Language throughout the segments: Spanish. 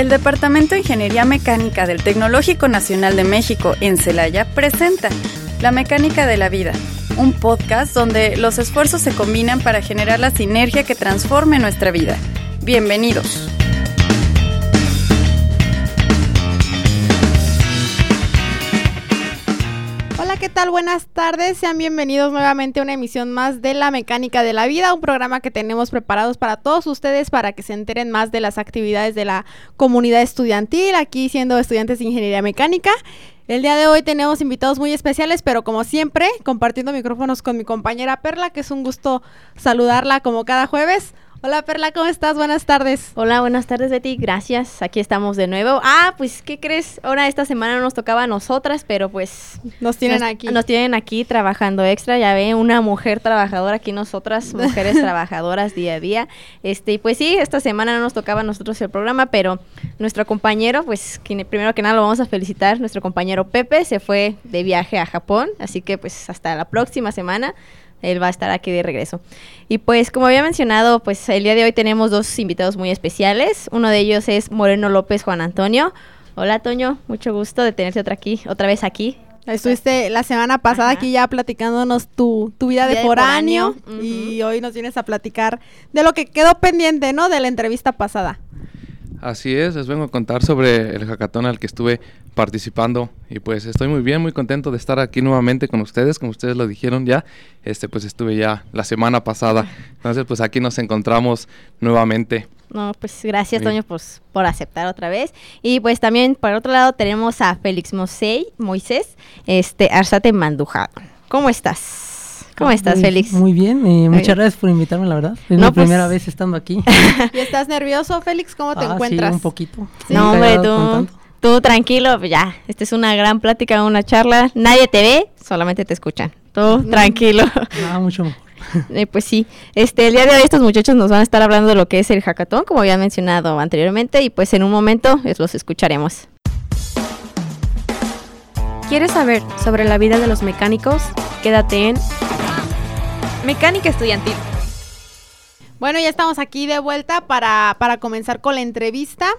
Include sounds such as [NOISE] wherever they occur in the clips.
El Departamento de Ingeniería Mecánica del Tecnológico Nacional de México en Celaya presenta La Mecánica de la Vida, un podcast donde los esfuerzos se combinan para generar la sinergia que transforme nuestra vida. Bienvenidos. ¿Qué tal? Buenas tardes. Sean bienvenidos nuevamente a una emisión más de La Mecánica de la Vida, un programa que tenemos preparados para todos ustedes para que se enteren más de las actividades de la comunidad estudiantil, aquí siendo estudiantes de Ingeniería Mecánica. El día de hoy tenemos invitados muy especiales, pero como siempre, compartiendo micrófonos con mi compañera Perla, que es un gusto saludarla como cada jueves. Hola Perla, ¿cómo estás? Buenas tardes. Hola, buenas tardes Betty, gracias. Aquí estamos de nuevo. Ah, pues, ¿qué crees? Ahora esta semana no nos tocaba a nosotras, pero pues... Nos tienen aquí. Nos tienen aquí trabajando extra, ya ve, una mujer trabajadora aquí nosotras, [LAUGHS] mujeres trabajadoras día a día. Este, y pues sí, esta semana no nos tocaba a nosotros el programa, pero nuestro compañero, pues, quien, primero que nada lo vamos a felicitar, nuestro compañero Pepe se fue de viaje a Japón, así que pues hasta la próxima semana él va a estar aquí de regreso. Y pues como había mencionado, pues el día de hoy tenemos dos invitados muy especiales. Uno de ellos es Moreno López Juan Antonio. Hola Toño, mucho gusto de tenerte otra aquí, otra vez aquí. Estuviste la semana pasada Ajá. aquí ya platicándonos tu, tu vida de de foráneo, foráneo, y hoy nos vienes a platicar de lo que quedó pendiente, ¿no? De la entrevista pasada. Así es, les vengo a contar sobre el hackathon al que estuve participando y pues estoy muy bien, muy contento de estar aquí nuevamente con ustedes, como ustedes lo dijeron ya, este pues estuve ya la semana pasada, entonces pues aquí nos encontramos nuevamente. No, pues gracias Sí. Toño pues, por aceptar otra vez. Y pues también por otro lado tenemos a Félix Mosey, Moisés, este Arzate Mandujado. ¿Cómo estás? ¿Cómo estás, Muy- Félix? Muy bien, eh, muchas bien. gracias por invitarme, la verdad. Es No, mi pues- primera vez estando aquí. [LAUGHS] ¿Y estás nervioso, Félix? ¿Cómo te Ah, encuentras? Sí, un poquito. No, hombre, tú, tú tranquilo, pues ya. Esta es una gran plática, una charla. Nadie te ve, solamente te escuchan. Tú tranquilo. [LAUGHS] Ah, mucho mejor. [LAUGHS] Eh, pues sí, este, el día de hoy estos muchachos nos van a estar hablando de lo que es el hackathon, como había mencionado anteriormente, y pues en un momento eh, los escucharemos. ¿Quieres saber sobre la vida de los mecánicos? Quédate en Mecánica Estudiantil. Bueno, ya estamos aquí de vuelta para, para comenzar con la entrevista.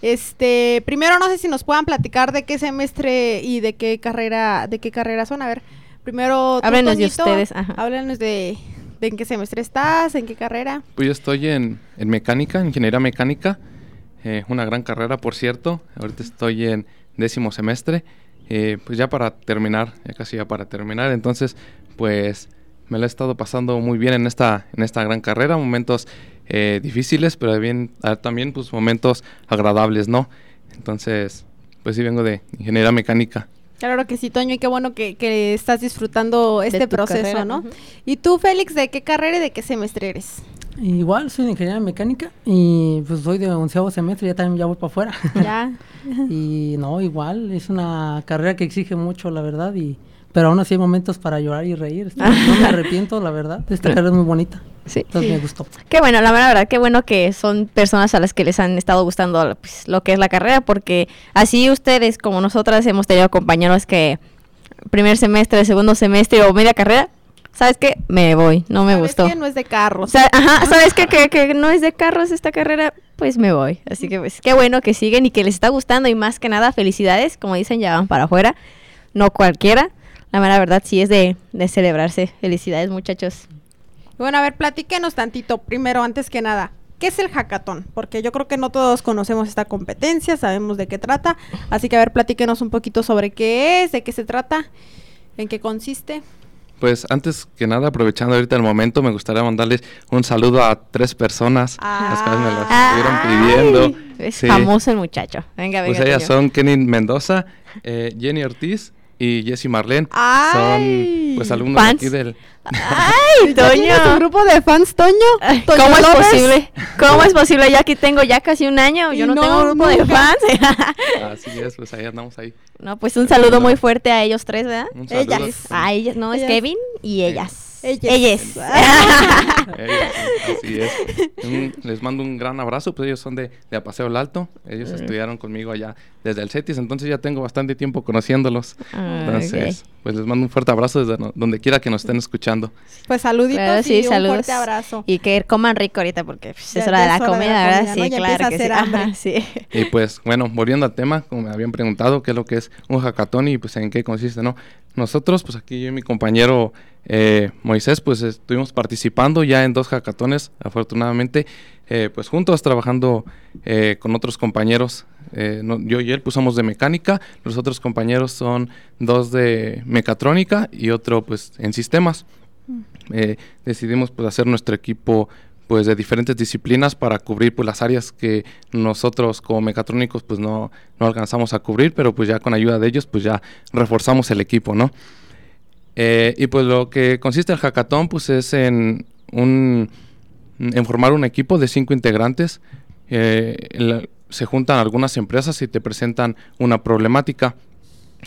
Este, primero no sé si nos puedan platicar de qué semestre y de qué carrera, de qué carrera son. A ver, primero Háblenos de ustedes, ajá. Háblenos de, de en qué semestre estás, en qué carrera. Pues yo estoy en, en mecánica, ingeniería mecánica, eh, una gran carrera por cierto, ahorita estoy en décimo semestre, eh, pues ya para terminar, ya casi ya para terminar, entonces pues me la he estado pasando muy bien en esta, en esta gran carrera, momentos eh, difíciles, pero bien, ah, también pues momentos agradables, ¿no? Entonces, pues sí vengo de ingeniería mecánica. Claro que sí, Toño, y qué bueno que, que estás disfrutando este proceso, carrera, ¿no? Y tú, Félix, ¿de qué carrera y de qué semestre eres? Igual soy de ingeniería mecánica y pues soy de onceavo semestre, ya también ya voy para afuera. Ya. [LAUGHS] y no, igual, es una carrera que exige mucho, la verdad, y pero aún así hay momentos para llorar y reír. Estoy- no me [LAUGHS] arrepiento, la verdad. Esta carrera es muy bonita. Sí. Entonces me gustó. Qué bueno, la verdad, qué bueno que son personas a las que les han estado gustando pues, lo que es la carrera, porque así ustedes como nosotras hemos tenido compañeros que primer semestre, segundo semestre o media carrera, ¿sabes qué? Me voy, no me ¿Sabes gustó. qué? No es de carros. O sea, ajá, ¿sabes qué? Que, que no es de carros esta carrera, pues me voy. Así que pues qué bueno que siguen y que les está gustando y más que nada felicidades, como dicen, ya van para afuera, no cualquiera. La mera verdad sí es de, de celebrarse. Felicidades muchachos. Bueno, a ver, platíquenos tantito, primero, antes que nada. ¿Qué es el hackathon? Porque yo creo que no todos conocemos esta competencia, sabemos de qué trata. Así que, a ver, platíquenos un poquito sobre qué es, de qué se trata, en qué consiste. Pues antes que nada, aprovechando ahorita el momento, me gustaría mandarles un saludo a tres personas, las cuales me las estuvieron pidiendo. Es Sí. famoso el muchacho. Venga, venga. Pues ellas son Kenny Mendoza, eh, Jenny Ortiz y Jessie Marlene. ¡Ay! Son pues alumnos Fans. aquí del... ¡Ay, ¿Ya tienes tu Toño! grupo de fans, Toño? Ay, ¿Toño ¿Cómo es posible? [LAUGHS] ¿Cómo es posible? Yo aquí tengo ya casi un año. Yo no, no, tengo grupo de fans. [LAUGHS] [LAUGHS] Así es, pues ahí andamos ahí. no, pues un saludo muy fuerte a ellos tres, ¿verdad? Un. Ellas. A ellas, no, es Ellas. Kevin y ellas. Ellas. [LAUGHS] Así es. Un- les mando un gran abrazo, pues ellos son de, de Apaseo el Alto, ellos estudiaron conmigo allá desde el CETIS, entonces ya tengo bastante tiempo conociéndolos. Ah, Entonces, pues les mando un fuerte abrazo desde no- donde quiera que nos estén escuchando. Pues saluditos Claro, sí, y un saludos. fuerte abrazo. Y que coman rico ahorita porque pues, Ya- es hora de la comida, la ¿verdad? Sí, claro que Ajá, sí. [LAUGHS] Y pues bueno, volviendo al tema, como me habían preguntado, qué es lo que es un hackathon y pues en qué consiste, ¿no? Nosotros, pues aquí yo y mi compañero eh, Moisés, pues estuvimos participando ya en dos hackatones, afortunadamente, eh, pues juntos trabajando eh, con otros compañeros. eh, no- yo y él somos de mecánica, los otros compañeros son dos de mecatrónica y otro pues en sistemas. Eh, decidimos pues hacer nuestro equipo pues de diferentes disciplinas para cubrir pues las áreas que nosotros como mecatrónicos pues no, no alcanzamos a cubrir, pero pues ya con ayuda de ellos pues ya reforzamos el equipo, ¿no? Eh, y pues lo que consiste el hackathon pues es en un en formar un equipo de cinco integrantes. Eh, se juntan algunas empresas y te presentan una problemática.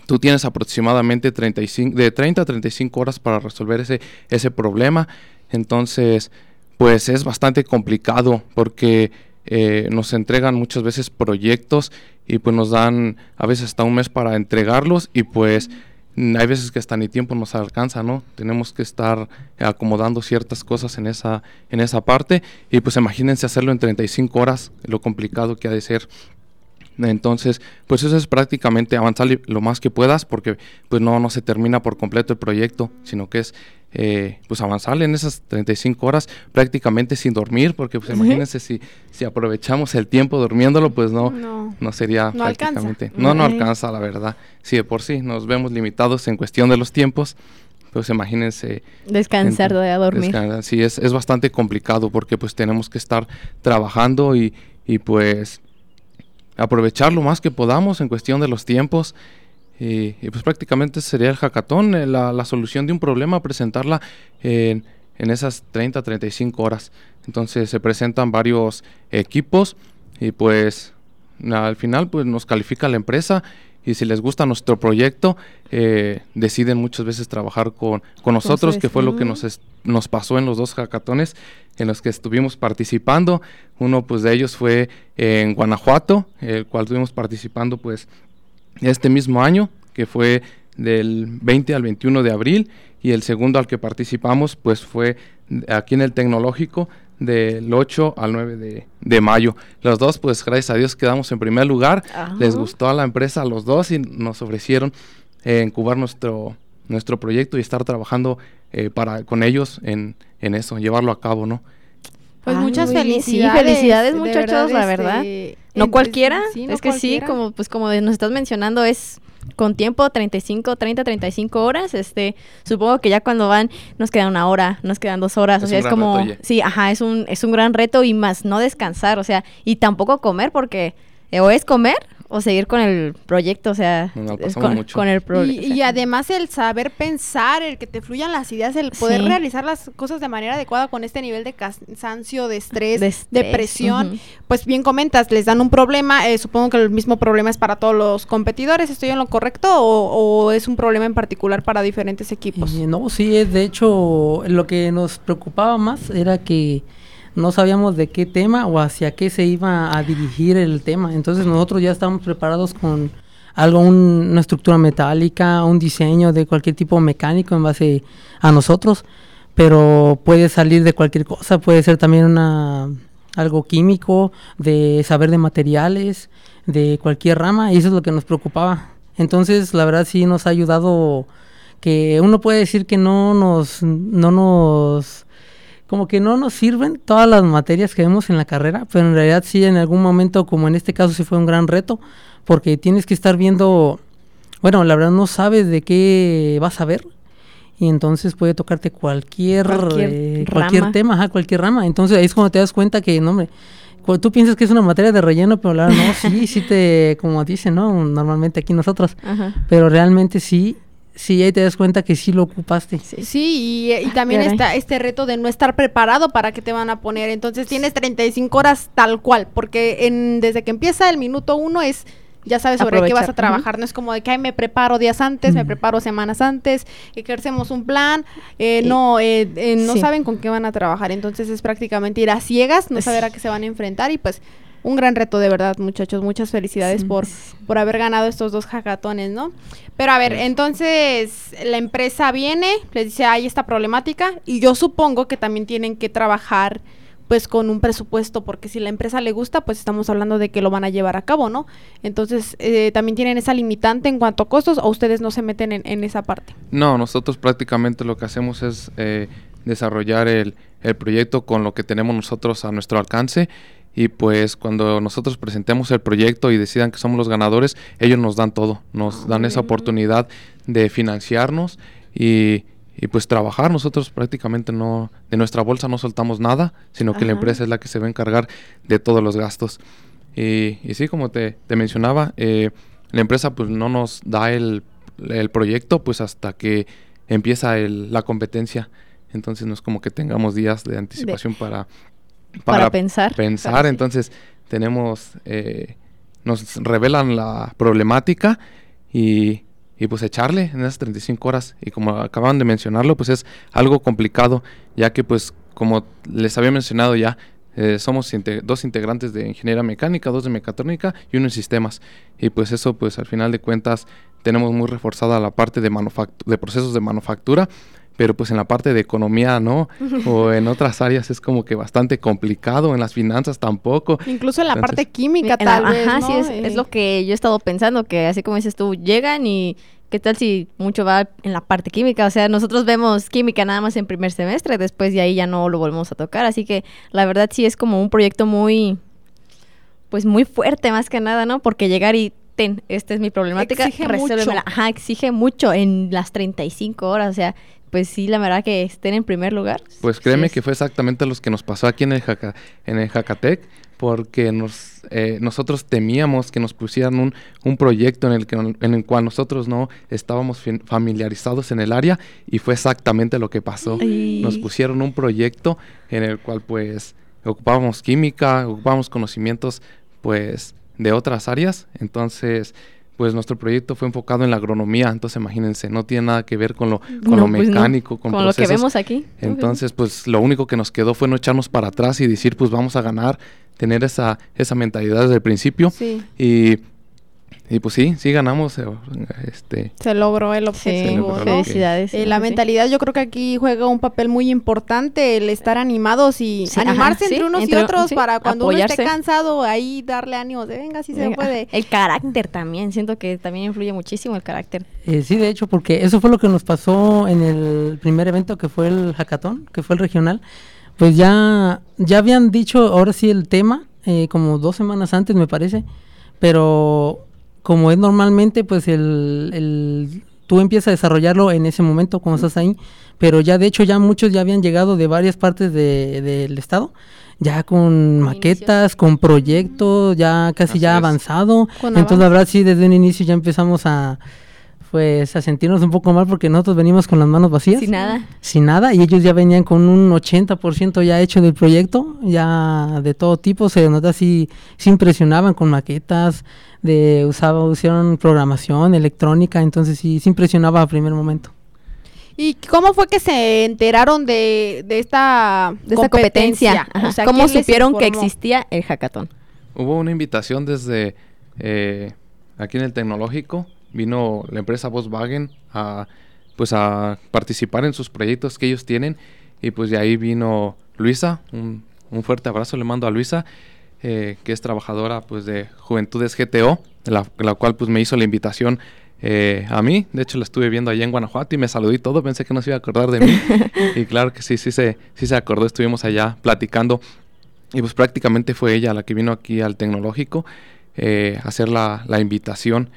Tú tienes aproximadamente 35, de 30 a 35 horas para resolver ese, ese problema. Entonces, pues es bastante complicado porque eh, nos entregan muchas veces proyectos y pues nos dan a veces hasta un mes para entregarlos y pues hay veces que hasta ni tiempo nos alcanza, ¿no? Tenemos que estar acomodando ciertas cosas en esa, en esa parte y pues imagínense hacerlo en 35 horas, lo complicado que ha de ser. Entonces, pues eso es prácticamente avanzar lo más que puedas porque pues no, no se termina por completo el proyecto, sino que es eh, pues avanzar en esas 35 horas prácticamente sin dormir, porque pues imagínense si, si aprovechamos el tiempo durmiéndolo, pues no, No. no sería No alcanza. prácticamente. No, no alcanza, la verdad. Si de por sí nos vemos limitados en cuestión de los tiempos, pues imagínense Descansar, de dormir. Sí, es, es bastante complicado porque pues tenemos que estar trabajando y, y pues aprovechar lo más que podamos en cuestión de los tiempos. Y, y, pues prácticamente sería el hackathon, eh, la, la solución de un problema, presentarla en, en esas 30, 35 horas. Entonces se presentan varios equipos y pues al final pues nos califica la empresa y si les gusta nuestro proyecto eh, deciden muchas veces trabajar con, con nosotros, que fue lo que nos, es- nos pasó en los dos hackatones en los que estuvimos participando. Uno pues de ellos fue en Guanajuato, el cual estuvimos participando pues este mismo año, que fue del 20 al 21 de abril, y el segundo al que participamos pues fue aquí en el tecnológico del 8 al 9 de, de mayo. Los dos pues gracias a Dios quedamos en primer lugar, les gustó a la empresa a los dos y nos ofrecieron eh, incubar nuestro, nuestro proyecto y estar trabajando eh, para, con ellos en, en eso, llevarlo a cabo, ¿no? Pues Ay, muchas bien. Sí, felicidades. felicidades, de muchachos, la verdad. este, No en- cualquiera, sí, no es que cualquiera. sí, como pues como nos estás mencionando es con tiempo 35, 30, 35 horas, este, supongo que ya cuando van nos queda una hora, nos quedan dos horas, Es o sea, es como reto, sí, ajá, es un es un gran reto y más no descansar, o sea, y tampoco comer porque o es comer o seguir con el proyecto, o sea, con, mucho. con el Y, proyecto. y además el saber pensar, el que te fluyan las ideas, el poder Sí. realizar las cosas de manera adecuada con este nivel de cansancio, de estrés, De de, estrés, presión. ujú. Pues bien comentas, les dan un problema, eh, supongo que el mismo problema es para todos los competidores, ¿estoy en lo correcto? ¿O, o es un problema en particular para diferentes equipos? Y no, sí, es de hecho lo que nos preocupaba más era que no sabíamos de qué tema o hacia qué se iba a dirigir el tema. Entonces nosotros ya estábamos preparados con algo, un- una estructura metálica, un diseño de cualquier tipo mecánico en base a nosotros, pero puede salir de cualquier cosa, puede ser también una algo químico, de saber de materiales, de cualquier rama, y eso es lo que nos preocupaba. Entonces, la verdad sí nos ha ayudado que uno puede decir que no nos, no nos, como que no nos sirven todas las materias que vemos en la carrera, pero en realidad sí en algún momento, como en este caso sí fue un gran reto, porque tienes que estar viendo, bueno, la verdad no sabes de qué vas a ver, y entonces puede tocarte cualquier, Cualquier eh, cualquier tema, ajá, cualquier rama, entonces ahí es cuando te das cuenta que, no hombre, tú piensas que es una materia de relleno, pero la verdad no, sí, sí te, como dicen, ¿no? Normalmente aquí nosotros, Ajá. pero realmente sí, sí, ahí te das cuenta que sí lo ocupaste. Sí, y, y también Caray. está este reto de no estar preparado para qué te van a poner. Entonces tienes 35 horas tal cual, porque en, desde que empieza el minuto uno es ya sabes sobre qué vas a trabajar. No es como de que "Ay, me preparo días antes, me preparo semanas antes, ejercemos un plan. eh, Y- no, eh, eh, no sí. saben con qué van a trabajar. Entonces es prácticamente ir a ciegas, no saber a qué se van a enfrentar y pues un gran reto de verdad, muchachos. Muchas felicidades Sí. por, por haber ganado estos dos hackatones, ¿no? Pero a ver, entonces la empresa viene, les dice, hay esta problemática y yo supongo que también tienen que trabajar pues con un presupuesto, porque si la empresa le gusta, pues estamos hablando de que lo van a llevar a cabo, ¿no? Entonces, eh, también tienen esa limitante en cuanto a costos o ustedes no se meten en, en esa parte. No, nosotros prácticamente lo que hacemos es eh, desarrollar el, el proyecto con lo que tenemos nosotros a nuestro alcance y pues cuando nosotros presentemos el proyecto y decidan que somos los ganadores, ellos nos dan todo, nos dan esa oportunidad de financiarnos y, y, pues trabajar. Nosotros prácticamente no, de nuestra bolsa no soltamos nada, sino que la empresa es la que se va a encargar de todos los gastos. Y, y sí, como te, te mencionaba, eh, la empresa pues no nos da el, el proyecto pues hasta que empieza el- la competencia. Entonces no es como que tengamos días de anticipación para, Para pensar. pensar. Sí. Entonces tenemos, eh, nos revelan la problemática y, y, pues echarle en esas 35 horas. Y como acaban de mencionarlo, pues es algo complicado, ya que pues como les había mencionado ya, eh, somos dos integrantes de ingeniería mecánica, dos de mecatrónica y uno en sistemas. Y pues eso, pues al final de cuentas, tenemos muy reforzada la parte de, de procesos de manufactura, pero pues en la parte de economía no, [LAUGHS] o en otras áreas es como que bastante complicado, en las finanzas tampoco. Incluso en la Entonces- parte química, En la- tal vez, Ajá, ¿no? sí, es, es lo que yo he estado pensando, que así como dices tú, llegan y qué tal si mucho va en la parte química. O sea, nosotros vemos química nada más en primer semestre, después de ahí ya no lo volvemos a tocar. Así que la verdad sí es como un proyecto muy, pues muy fuerte más que nada, ¿no? Porque llegar y, ten, esta es mi problemática, Exige mucho. Ajá, exige mucho en las 35 horas, o sea... Pues sí, la verdad que estén en primer lugar. Pues créeme que fue exactamente lo que nos pasó aquí en el, Jaca- en el Jacatec, porque nos, eh, nosotros temíamos que nos pusieran un, un proyecto en el, que, en el cual nosotros no estábamos familiarizados en el área y fue exactamente lo que pasó. Ay. Nos pusieron un proyecto en el cual pues ocupábamos química, ocupábamos conocimientos pues de otras áreas, entonces pues nuestro proyecto fue enfocado en la agronomía, entonces imagínense, no tiene nada que ver con lo, con No, lo pues no. mecánico, con, Con lo que vemos aquí. Entonces, pues lo único que nos quedó fue no echarnos para atrás y decir, pues vamos a ganar, tener esa, esa mentalidad desde el principio. Sí, Y, y pues sí, sí ganamos. eh, Este, se logró el Sí, objetivo, ¿no? ok. felicidades. Eh, la sí. mentalidad yo creo que aquí juega un papel muy importante el estar animados y Sí, animarse ajá, sí, entre unos entre- y otros sí, para cuando uno esté cansado ahí darle ánimos de venga si se puede. El carácter también, siento que también influye muchísimo el carácter. Eh, sí, de hecho, porque eso fue lo que nos pasó en el primer evento que fue el hackathon, que fue el regional. Pues ya, ya habían dicho ahora sí el tema, eh, como dos semanas antes me parece, pero como es normalmente, pues el, el- tú empiezas a desarrollarlo en ese momento cuando estás ahí, pero ya de hecho ya muchos ya habían llegado de varias partes de- del estado, ya con maquetas, con proyectos, ya casi Así ya avanzado. Entonces la verdad sí, desde un inicio ya empezamos a pues a sentirnos un poco mal porque nosotros venimos con las manos vacías. Sin nada. Sin nada, y ellos ya venían con un 80% ya hecho del proyecto, ya de todo tipo, se nota así, se impresionaban con maquetas, de usaba, usaron programación, electrónica, entonces sí, se impresionaba a primer momento. ¿Y cómo fue que se enteraron de, de esta, De esta competencia. O sea, ¿Cómo ¿quién les supieron que existía el hackathon? hubo una invitación desde eh, aquí en el tecnológico. Vino la empresa Volkswagen a, pues a participar en sus proyectos que ellos tienen. Y pues de ahí vino Luisa. Un, un fuerte abrazo le mando a Luisa, eh, que es trabajadora pues de Juventudes GTO, la, la cual pues me hizo la invitación eh, a mí. De hecho la estuve viendo allá en Guanajuato y me saludó y todo. Pensé que no se iba a acordar de mí. [LAUGHS] y claro que sí, sí se, sí se acordó. Estuvimos allá platicando. Y pues prácticamente fue ella la que vino aquí al tecnológico eh, a hacer la, la invitación.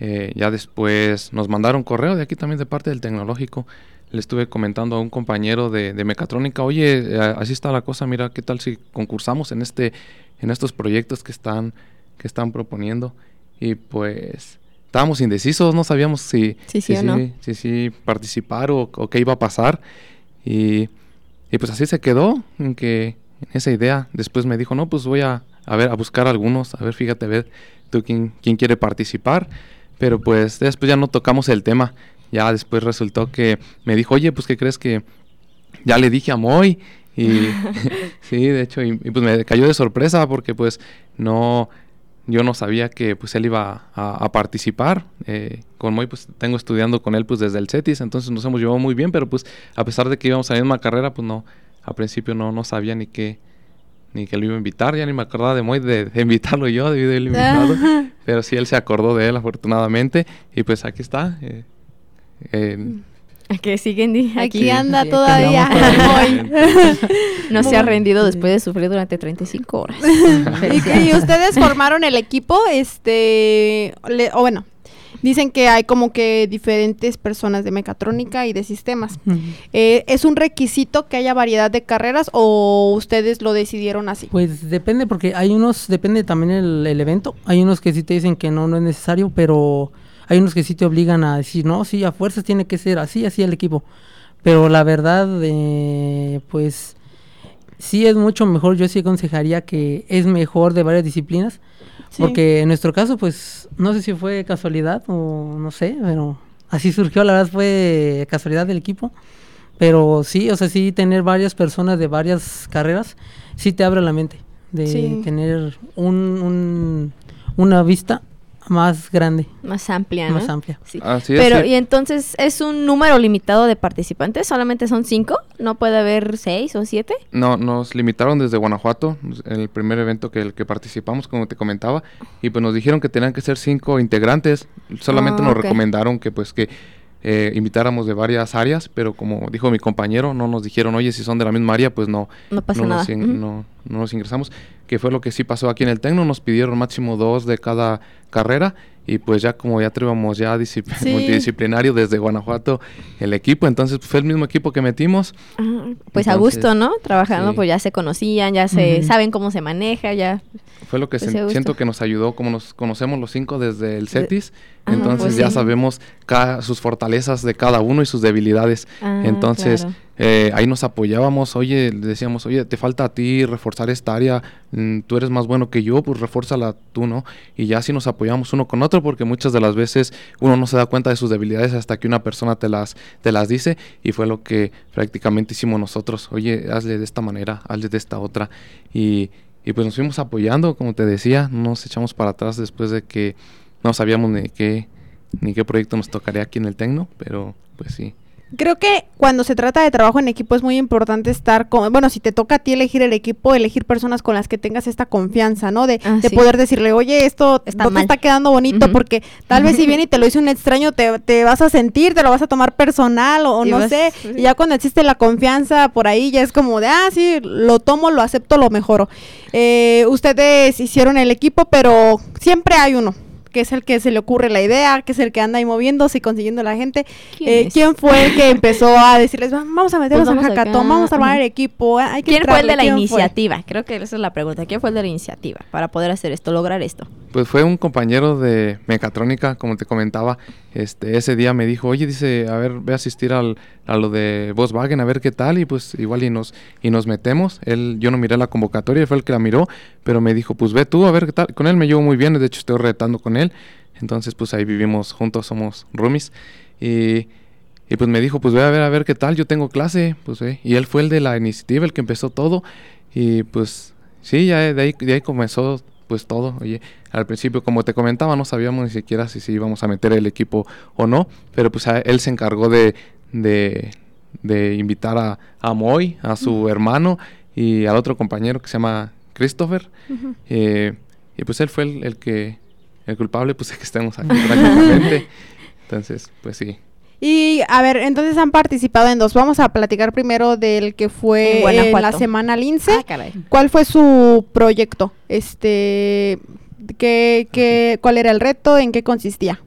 Eh, ya después nos mandaron correo de aquí también de parte del tecnológico. Le estuve comentando a un compañero de, de mecatrónica, oye, eh, así está la cosa, mira qué tal si concursamos en este, en estos proyectos que están, que están proponiendo. Y pues estábamos indecisos, no sabíamos si, Sí, sí o no. si, si participar o, o qué iba a pasar. Y, y pues así se quedó, en que en esa idea. Después me dijo, no, pues voy a, a ver, a buscar algunos, a ver, fíjate, a ver, tú quién, quién quiere participar, pero pues después ya no tocamos el tema, ya después resultó que me dijo, oye, pues, ¿qué crees que ya le dije a Moy? Y [LAUGHS] [LAUGHS] sí, de hecho, y, y, pues me cayó de sorpresa porque pues no, yo no sabía que pues él iba a, a participar. Eh, con Moy pues tengo estudiando con él pues desde el CETIS, entonces nos hemos llevado muy bien, pero pues a pesar de que íbamos a la misma carrera, pues no, al principio no, no sabía ni qué, ni que lo iba a invitar, ya ni me acordaba de Moy de, de invitarlo yo, debido a él invitado, pero sí él se acordó de él afortunadamente y pues aquí está. Eh, eh, [LAUGHS] que siguen aquí, aquí anda sí, todavía. [LAUGHS] [LAUGHS] no se ha rendido después de sufrir durante 35 horas. y, y, ustedes formaron el equipo, este, le, o bueno, dicen que hay como que diferentes personas de mecatrónica y de sistemas. Uh -huh. eh, ¿Es un requisito que haya variedad de carreras o ustedes lo decidieron así? Pues depende, porque hay unos, depende también el, el evento, hay unos que sí te dicen que no, no es necesario, pero hay unos que sí te obligan a decir, no, sí, a fuerzas tiene que ser así, así el equipo. Pero la verdad, eh, pues sí es mucho mejor, yo sí aconsejaría que es mejor de varias disciplinas, sí. porque en nuestro caso, pues no sé si fue casualidad o no sé, pero así surgió, la verdad fue casualidad del equipo. Pero sí, o sea, sí tener varias personas de varias carreras, sí te abre la mente de sí. tener un, un, una vista más grande. Más amplia, ¿no? Más amplia. Sí. Así es, Pero, sí. ¿y entonces es un número limitado de participantes? ¿Solamente son cinco? ¿No puede haber seis o siete? No, nos limitaron desde Guanajuato, en el primer evento que el que participamos, como te comentaba, y pues nos dijeron que tenían que ser cinco integrantes. Solamente oh, nos okay. recomendaron que pues que eh, invitáramos de varias áreas, pero como dijo mi compañero, no nos dijeron, oye, si son de la misma área, pues no, no, pasa no nada. Nos, in, no, no nos ingresamos, que fue lo que sí pasó aquí en el Tecno, nos pidieron máximo dos de cada carrera y pues ya como ya traíamos ya sí. multidisciplinario desde Guanajuato el equipo, entonces fue el mismo equipo que metimos. Ah, pues entonces, a gusto, ¿no? Trabajando, sí. pues ya se conocían, ya se uh -huh. saben cómo se maneja, ya. Fue lo que pues se, siento que nos ayudó, como nos conocemos los cinco desde el CETIS, entonces pues ya sí. sabemos cada, sus fortalezas de cada uno y sus debilidades. Ah, entonces claro. Eh, ahí nos apoyábamos, oye, decíamos, oye, te falta a ti reforzar esta área, mm, tú eres más bueno que yo, pues refórzala tú, ¿no? Y ya así nos apoyamos uno con otro porque muchas de las veces uno no se da cuenta de sus debilidades hasta que una persona te las, te las dice y fue lo que prácticamente hicimos nosotros, oye, hazle de esta manera, hazle de esta otra y, y pues nos fuimos apoyando, como te decía, no nos echamos para atrás después de que no sabíamos ni qué, ni qué proyecto nos tocaría aquí en el Tecno, pero pues sí. Creo que cuando se trata de trabajo en equipo es muy importante estar con, bueno, si te toca a ti elegir el equipo, elegir personas con las que tengas esta confianza, ¿no? De, ah, de sí. poder decirle, oye, esto está no te está quedando bonito, uh -huh. porque tal vez si [LAUGHS] viene y te lo dice un extraño, te, te, vas a sentir, te lo vas a tomar personal o, o no vas, sé. Sí. Y ya cuando existe la confianza por ahí, ya es como de, ah, sí, lo tomo, lo acepto, lo mejoro. Eh, ustedes hicieron el equipo, pero siempre hay uno que es el que se le ocurre la idea, que es el que anda ahí moviéndose y consiguiendo a la gente. ¿Quién, eh, ¿Quién, fue el que [LAUGHS] empezó a decirles, vamos a meternos pues al hackathon, vamos a armar el equipo? Hay que ¿Quién fue el de la iniciativa? Fue? Creo que esa es la pregunta. ¿Quién fue el de la iniciativa para poder hacer esto, lograr esto? Pues fue un compañero de mecatrónica, como te comentaba. Este, ese día me dijo, oye, dice, a ver, ve a asistir al, a lo de Volkswagen, a ver qué tal, y pues igual y nos, y nos metemos. Él, yo no miré la convocatoria, fue el que la miró, pero me dijo, pues ve tú, a ver qué tal. Con él me llevo muy bien, de hecho estoy retando con él. Entonces, pues ahí vivimos juntos, somos roomies. Y, y, pues me dijo, pues ve a ver, a ver qué tal, yo tengo clase, pues ve. Y él fue el de la iniciativa, el que empezó todo. Y pues sí, ya de ahí, de ahí comenzó pues todo. Oye, al principio, como te comentaba, no sabíamos ni siquiera si, si íbamos a meter el equipo o no. Pero pues a, él se encargó de, de, de invitar a, a, Moy, a su uh -huh. hermano y al otro compañero que se llama Christopher. Uh -huh. eh, y pues él fue el, el que el culpable pues es que estemos aquí [LAUGHS] prácticamente. Entonces, pues sí. Y a ver, entonces han participado en dos. Vamos a platicar primero del que fue en la semana Lince. Ah, ¿Cuál fue su proyecto? Este, ¿qué, qué, ¿Cuál era el reto? ¿En qué consistía?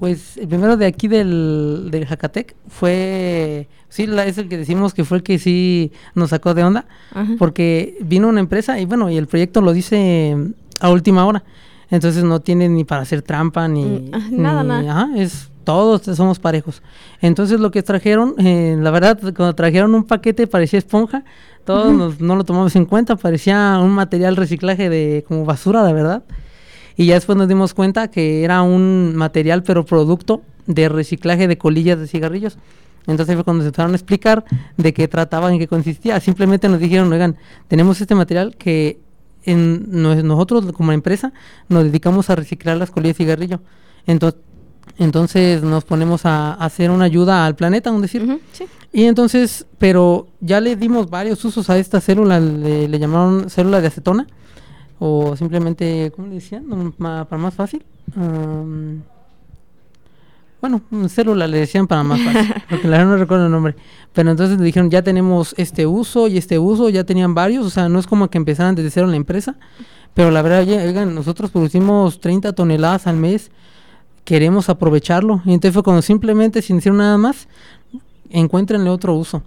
Pues el primero de aquí del, del Jacatec fue, sí, la, es el que decimos que fue el que sí nos sacó de onda, Ajá. porque vino una empresa y bueno, y el proyecto lo dice a última hora. Entonces no tiene ni para hacer trampa ni... Mm, nada, ni, nada. Ajá, es todos somos parejos. Entonces lo que trajeron, eh, la verdad, cuando trajeron un paquete parecía esponja, todos nos- no lo tomamos en cuenta, parecía un material reciclaje de como basura, la verdad. Y ya después nos dimos cuenta que era un material, pero producto de reciclaje de colillas de cigarrillos. Entonces fue cuando se empezaron a explicar de qué trataba, en qué consistía. Simplemente nos dijeron, oigan, tenemos este material que en, nosotros como empresa nos dedicamos a reciclar las colillas de cigarrillo. Entonces, entonces nos ponemos a, a hacer una ayuda al planeta, un decir. Sí. Y entonces, pero ya le dimos varios usos a esta célula, le, le llamaron célula de acetona, o simplemente, ¿cómo le decían? No, para más fácil. Bueno, célula le decían para más fácil, [LAUGHS] porque la verdad no recuerdo el nombre. Pero entonces le dijeron, ya tenemos este uso y este uso, ya tenían varios, o sea, no es como que empezaran desde cero la empresa, pero la verdad, oigan, nosotros producimos 30 toneladas al mes, queremos aprovecharlo. Y entonces fue cuando simplemente, sin decir nada más, encuéntrenle otro uso.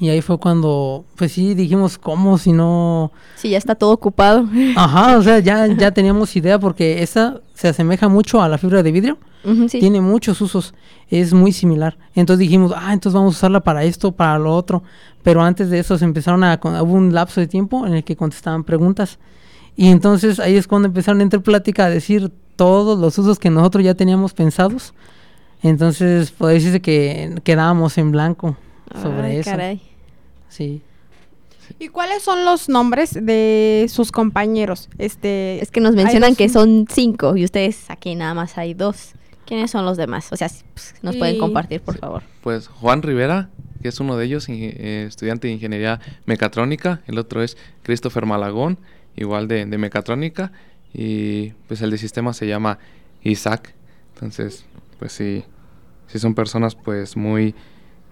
Y ahí fue cuando, pues sí, dijimos, ¿cómo si no...? Sí, ya está todo ocupado. [LAUGHS] Ajá, o sea, ya, ya teníamos idea porque esa se asemeja mucho a la fibra de vidrio. Ujú, sí. Tiene muchos usos, es muy similar. Entonces dijimos, ah, entonces vamos a usarla para esto, para lo otro. Pero antes de eso se empezaron a, hubo un lapso de tiempo en el que contestaban preguntas. Y entonces ahí es cuando empezaron a entrar plática a decir todos los usos que nosotros ya teníamos pensados. Entonces, puede decirse que quedábamos en blanco sobre Ay, eso. caray. Sí. ¿Y cuáles son los nombres de sus compañeros? Este, Es que nos mencionan dos- que son cinco y ustedes aquí nada más hay dos. ¿Quiénes son los demás? O sea, pues, nos pueden Y- compartir, por favor. Pues Juan Rivera, que es uno de ellos, eh, estudiante de ingeniería mecatrónica. El otro es Christopher Malagón, igual de, de mecatrónica. Y pues el de sistema se llama Isaac. Entonces, pues sí, sí son personas pues muy...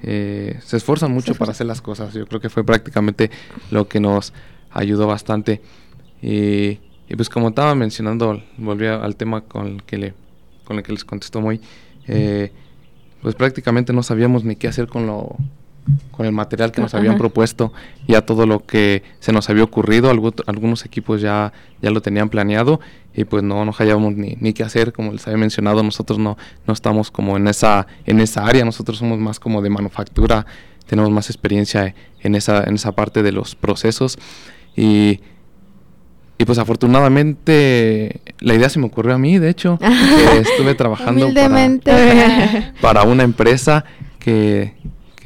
eh, se esfuerzan mucho para hacer las cosas. Yo creo que fue prácticamente lo que nos ayudó bastante. Y, y pues como estaba mencionando, volví al tema con el que, le, con el que les contestó muy... eh, pues prácticamente no sabíamos ni qué hacer con lo con el material que nos habían Ajá. propuesto, ya todo lo que se nos había ocurrido, algu- algunos equipos ya, ya lo tenían planeado y pues no nos hallábamos ni, ni qué hacer, como les había mencionado, nosotros no, no estamos como en esa, en esa área, nosotros somos más como de manufactura, tenemos más experiencia en esa, en esa parte de los procesos. Y, y pues afortunadamente la idea se me ocurrió a mí, de hecho, [LAUGHS] que estuve trabajando para, [LAUGHS] para una empresa que,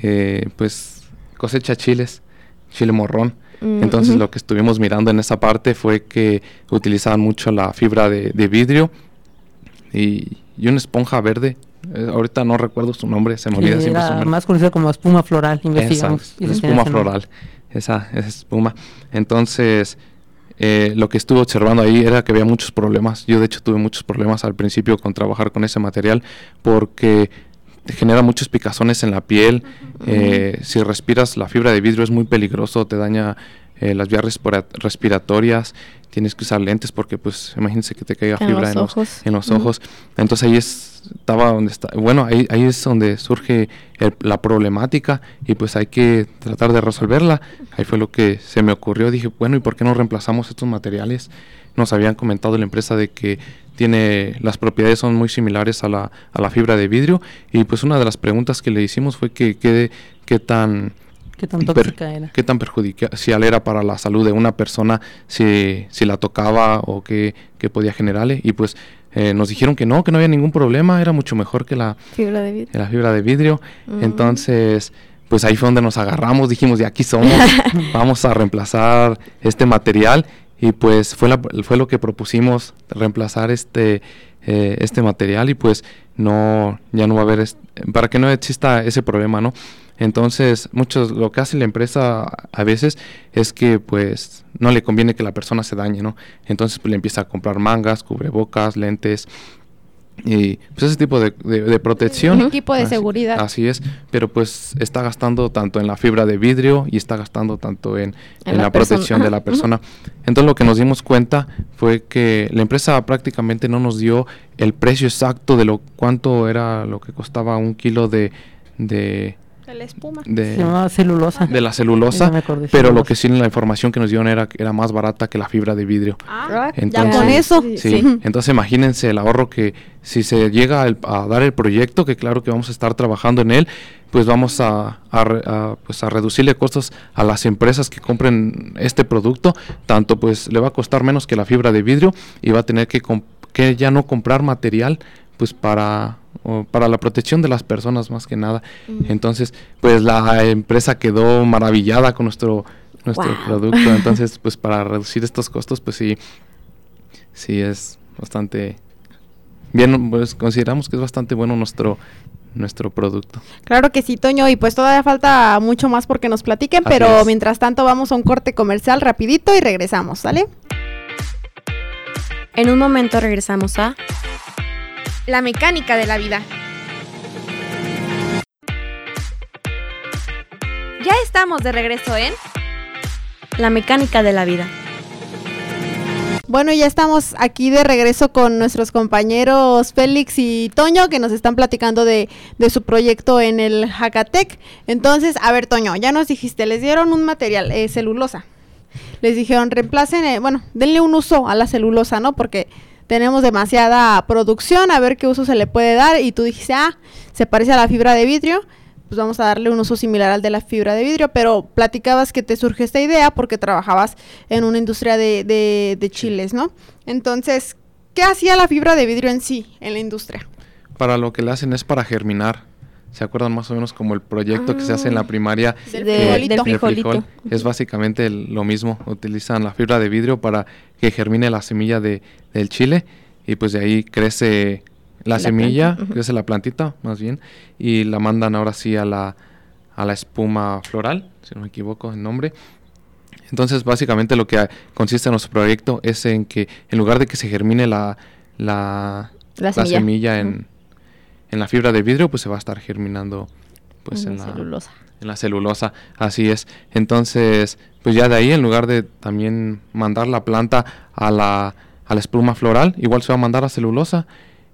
que, pues cosecha chiles, chile morrón. Mm, Entonces lo que estuvimos mirando en esa parte fue que utilizaban mucho la fibra de, de vidrio y, y una esponja verde. Eh, ahorita no recuerdo su nombre, se me olvida siempre su era nombre. más conocida como espuma floral, Esa, investigamos. y espuma floral, esa, esa espuma. Entonces, eh, lo que estuve observando ahí era que había muchos problemas. Yo de hecho tuve muchos problemas al principio con trabajar con ese material porque te genera muchos picazones en la piel. eh, si respiras la fibra de vidrio es muy peligroso, te daña eh, las vías respira- respiratorias. Tienes que usar lentes porque, pues, imagínense que te caiga En fibra los en los, ojos. en los ojos. Entonces ahí es, estaba donde está, bueno, ahí, ahí es donde surge el- la problemática y pues hay que tratar de resolverla. Ahí fue lo que se me ocurrió. Dije, bueno, ¿y por qué no reemplazamos estos materiales? Nos habían comentado la empresa de que tiene las propiedades son muy similares a la, a la fibra de vidrio y pues una de las preguntas que le hicimos fue que qué qué tan ¿Qué tan per- tóxica era? qué tan perjudicial era para la salud de una persona si, si la tocaba o qué, qué podía generarle. Y pues eh, nos dijeron que no, que no había ningún problema, era mucho mejor que la, Fibra de vidrio. que la fibra de vidrio. Mm. Entonces, pues ahí fue donde nos agarramos, dijimos, de aquí somos, [LAUGHS] vamos a reemplazar este material. Y pues fue, la- fue lo que propusimos, reemplazar este, eh, este material y pues no, ya no va a haber, para que no exista ese problema, ¿no? Entonces, muchos, lo que hace la empresa a veces es que pues no le conviene que la persona se dañe, ¿no? Entonces pues, le empieza a comprar mangas, cubrebocas, lentes y pues ese tipo de, de- de protección. Un equipo de Así- seguridad. Así es, pero pues está gastando tanto en la fibra de vidrio y está gastando tanto en, En en la protección de la persona. Entonces lo que nos dimos cuenta fue que la empresa prácticamente no nos dio el precio exacto de lo cuánto era lo que costaba un kilo de, de, De la espuma. de, Se llamaba celulosa. de la Ya celulosa, me acordé, pero lo que sí la información que nos dieron era que era más barata que la fibra de vidrio. Ah, ya Entonces- con eso. Sí, entonces imagínense el ahorro que si se llega a, dar el proyecto, que claro que vamos a estar trabajando en él, pues vamos a, a re- a, pues a reducirle costos a las empresas que compren este producto, tanto pues le va a costar menos que la fibra de vidrio y va a tener que, que ya no comprar material pues para o para la protección de las personas más que nada. Entonces, pues la empresa quedó maravillada con nuestro nuestro Wow. producto, [LAUGHS] entonces pues para reducir estos costos pues sí sí es bastante bien, pues consideramos que es bastante bueno nuestro nuestro producto. Claro que sí, Toño, y pues todavía falta mucho más porque nos platiquen, Así pero es. mientras tanto vamos a un corte comercial rapidito y regresamos, ¿sale? En un momento regresamos a La mecánica de la vida. Ya estamos de regreso en La mecánica de la vida. Bueno, ya estamos aquí de regreso con nuestros compañeros Félix y Toño que nos están platicando de, su proyecto en el Hackatec. Entonces, a ver, Toño, ya nos dijiste, les dieron un material, eh, celulosa. Les dijeron, reemplacen, eh, bueno, denle un uso a la celulosa, ¿no? Porque tenemos demasiada producción, a ver qué uso se le puede dar. Y tú dijiste, ah, se parece a la fibra de vidrio, pues vamos a darle un uso similar al de la fibra de vidrio. Pero platicabas que te surge esta idea porque trabajabas en una industria de, de, de chiles, ¿no? Entonces, ¿qué hacía la fibra de vidrio en sí, en la industria? Para lo que le hacen es para germinar. ¿Se acuerdan más o menos como el proyecto que se hace en la primaria? Del De- frijolito. del frijolito. frijol? Es básicamente el- lo mismo. Utilizan la fibra de vidrio para que germine la semilla de, del chile y pues de ahí crece la, La semilla, planta, crece la plantita más bien y la mandan ahora sí a la, a la espuma floral, si no me equivoco el nombre. Entonces básicamente lo que ah, consiste en nuestro proyecto es en que en lugar de que se germine la, la, La la semilla. semilla, en, en la fibra de vidrio, pues se va a estar germinando pues en la, celulosa. en la celulosa, así es. Entonces, pues ya de ahí, en lugar de también mandar la planta a la, a la espuma floral, igual se va a mandar a celulosa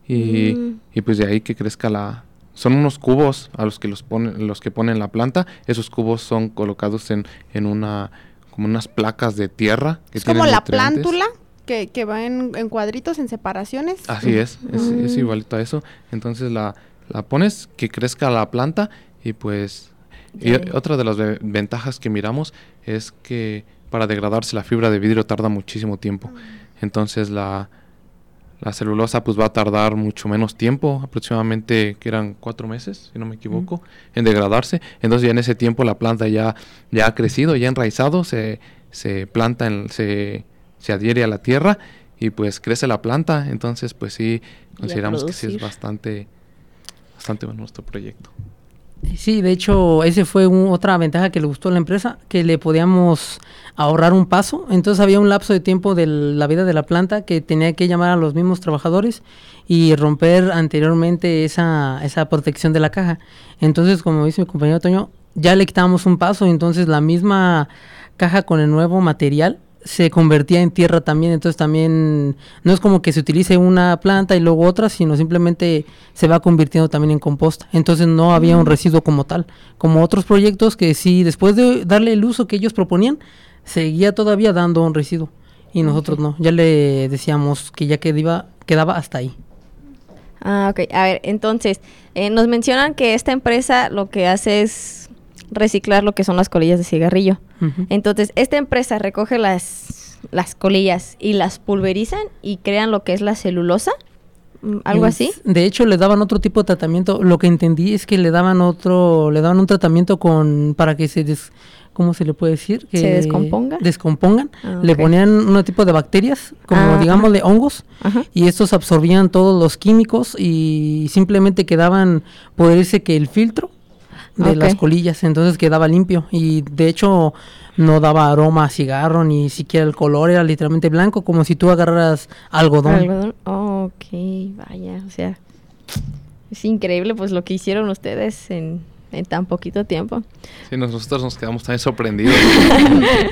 y, Mm. y pues de ahí que crezca la... Son unos cubos a los que los ponen, los que ponen la planta. Esos cubos son colocados en, en una como unas placas de tierra. Que Es como la plántula que, que va en, en cuadritos, en separaciones. Así es, es, es Mm. igualito a eso. Entonces la, la pones, que crezca la planta y pues... Y otra de las ve- ventajas que miramos es que para degradarse la fibra de vidrio tarda muchísimo tiempo. Entonces la, la celulosa pues va a tardar mucho menos tiempo, aproximadamente que eran cuatro meses, si no me equivoco, en degradarse. Entonces ya en ese tiempo la planta ya, ya ha crecido, ya ha enraizado, se, se planta, en, se, se adhiere a la tierra y pues crece la planta. Entonces pues sí, consideramos que sí es bastante, bastante bueno nuestro proyecto. Sí, de hecho, ese fue un- otra ventaja que le gustó a la empresa, que le podíamos ahorrar un paso. Entonces había un lapso de tiempo de la vida de la planta que tenía que llamar a los mismos trabajadores y romper anteriormente esa, esa protección de la caja. Entonces, como dice mi compañero Toño, ya le quitábamos un paso, entonces la misma caja con el nuevo material se convertía en tierra también, entonces también no es como que se utilice una planta y luego otra, sino simplemente se va convirtiendo también en composta. Entonces no había un residuo como tal, como otros proyectos que sí, después de darle el uso que ellos proponían, seguía todavía dando un residuo y nosotros no, ya le decíamos que ya quedaba, quedaba hasta ahí. Ah, ok. A ver, entonces, eh, nos mencionan que esta empresa lo que hace es reciclar lo que son las colillas de cigarrillo. Entonces, esta empresa recoge las, las colillas y las pulverizan y crean lo que es la celulosa. Mm, ¿Algo Es- así? De hecho, le daban otro tipo de tratamiento. Lo que entendí es que le daban otro, le daban un tratamiento con para que se des, ¿cómo se le puede decir? Que ¿Se descomponga? Descompongan. Ah, Le ponían un tipo de bacterias, como Ah, digamos de hongos, Ajá. y estos absorbían todos los químicos y simplemente quedaban, podría decirse que el filtro de las colillas, entonces quedaba limpio y de hecho no daba aroma a cigarro ni siquiera el color era literalmente blanco como si tú agarraras algodón. Algodón. Oh, ok, vaya, o sea, es increíble pues lo que hicieron ustedes en, en tan poquito tiempo. Sí, nosotros nos quedamos también sorprendidos. [LAUGHS] [LAUGHS]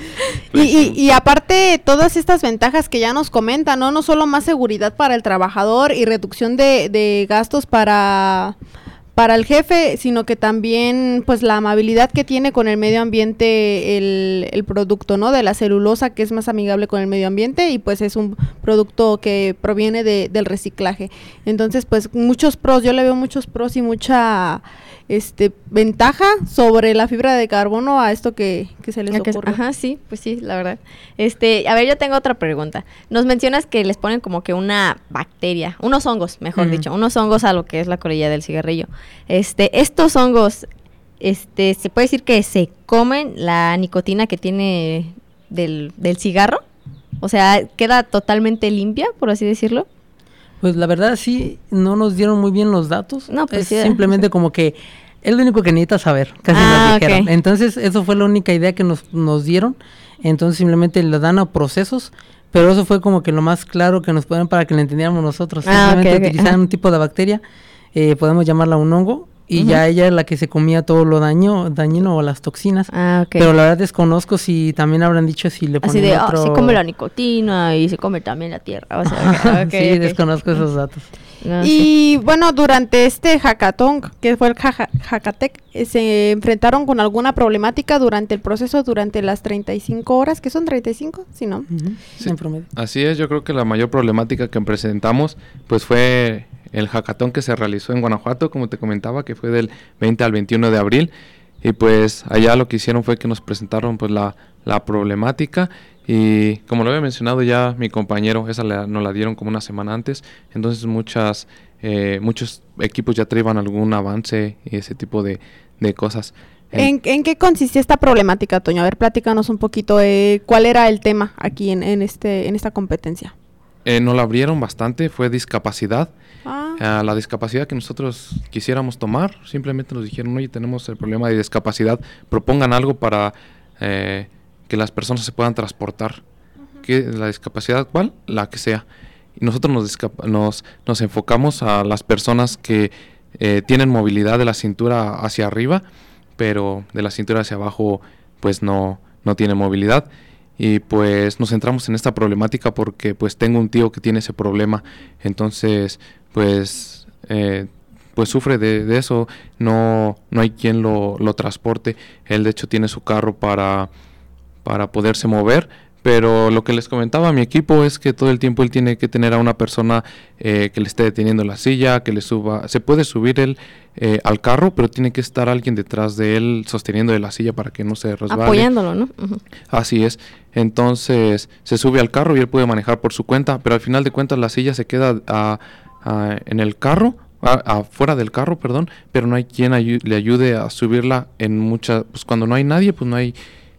Y, Pues, y, y aparte, todas estas ventajas que ya nos comentan, ¿no? No solo más seguridad para el trabajador y reducción de, de gastos para, para el jefe, sino que también pues la amabilidad que tiene con el medio ambiente el, el, producto, ¿no? De la celulosa que es más amigable con el medio ambiente y pues es un producto que proviene de, del reciclaje. Entonces pues muchos pros, yo le veo muchos pros y mucha este ventaja sobre la fibra de carbono a esto que, que se les ocurre. Ajá, sí, pues sí, la verdad. Este, a ver, yo tengo otra pregunta. Nos mencionas que les ponen como que una bacteria, unos hongos, mejor dicho, unos hongos a lo que es la colilla del cigarrillo. Este, estos hongos, este, se puede decir que se comen la nicotina que tiene del, del cigarro. O sea, queda totalmente limpia, por así decirlo. Pues la verdad sí, no nos dieron muy bien los datos. No, pues es sí. simplemente como que es lo único que necesitas saber, casi Ah, nos dijeron. Entonces, eso fue la única idea que nos, nos dieron. Entonces, simplemente le dan a procesos, pero eso fue como que lo más claro que nos ponen para que lo entendiéramos nosotros. Ah, simplemente ok, utilizaban ajá. un tipo de bacteria, eh, podemos llamarla un hongo, y ya ella es la que se comía todo lo daño, dañino o las toxinas. Ah. Pero la verdad desconozco si también habrán dicho si le Así ponen de, oh, otro... se come la nicotina y se come también la tierra. O sea, [LAUGHS] ok, sí, desconozco esos datos. [LAUGHS] No, sí. Y bueno, durante este hackathon, que fue el Hackatec, eh, se enfrentaron con alguna problemática durante el proceso, durante las 35 horas, que son 35, si no. Sí. En promedio. Así es, yo creo que la mayor problemática que presentamos pues fue el hackathon que se realizó en Guanajuato, como te comentaba, que fue del 20 al 21 de abril. Y pues allá lo que hicieron fue que nos presentaron pues la, la problemática y como lo había mencionado ya mi compañero, esa la- nos la dieron como una semana antes, entonces muchas, eh, muchos equipos ya traían algún avance y ese tipo de, de cosas. En- ¿En, en qué consistía esta problemática, Toño? A ver, platícanos un poquito. eh, ¿Cuál era el tema aquí en, en este, en esta competencia? eh, nos la abrieron bastante, fue discapacidad. Ah, a la discapacidad que nosotros quisiéramos tomar. Simplemente nos dijeron, oye, tenemos el problema de discapacidad, propongan algo para eh, que las personas se puedan transportar. ¿Qué, ¿La discapacidad cuál? La que sea. Y nosotros nos, nos, nos enfocamos a las personas que eh, tienen movilidad de la cintura hacia arriba, pero de la cintura hacia abajo pues no, no tiene movilidad. Y pues nos centramos en esta problemática porque pues tengo un tío que tiene ese problema. Entonces pues eh, pues sufre de, de eso. No, no hay quien lo, lo transporte. Él de hecho tiene su carro para, para poderse mover. Pero lo que les comentaba a mi equipo es que todo el tiempo él tiene que tener a una persona eh, que le esté deteniendo la silla, que le suba. Se puede subir él eh, al carro, pero tiene que estar alguien detrás de él sosteniendo de la silla para que no se resbale. Apoyándolo, ¿no? Así es. Entonces se sube al carro y él puede manejar por su cuenta, pero al final de cuentas la silla se queda ah, en el carro, afuera del carro, perdón, pero no hay quien ayu- le ayude a subirla en muchas, pues cuando no hay nadie, pues no hay,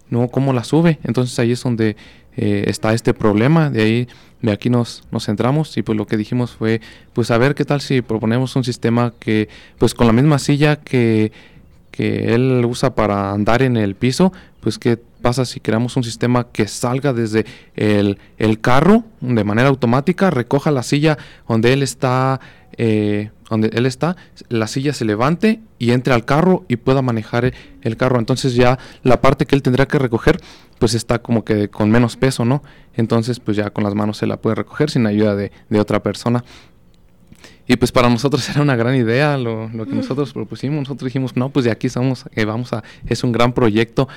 no cómo la sube. Entonces ahí es donde eh, está este problema, de ahí, de aquí nos, nos centramos y pues lo que dijimos fue, pues a ver qué tal si proponemos un sistema que, pues con la misma silla que que él usa para andar en el piso, pues qué pasa si creamos un sistema que salga desde el, el carro de manera automática, recoja la silla donde él está, eh, donde él está, la silla se levante y entre al carro y pueda manejar el, el carro. Entonces ya la parte que él tendrá que recoger, pues está como que con menos peso, ¿no? Entonces pues ya con las manos se la puede recoger sin ayuda de, de otra persona. Y pues para nosotros [LAUGHS] era una gran idea lo, lo que nosotros propusimos. Nosotros dijimos, no, pues de aquí estamos, eh, vamos a, es un gran proyecto.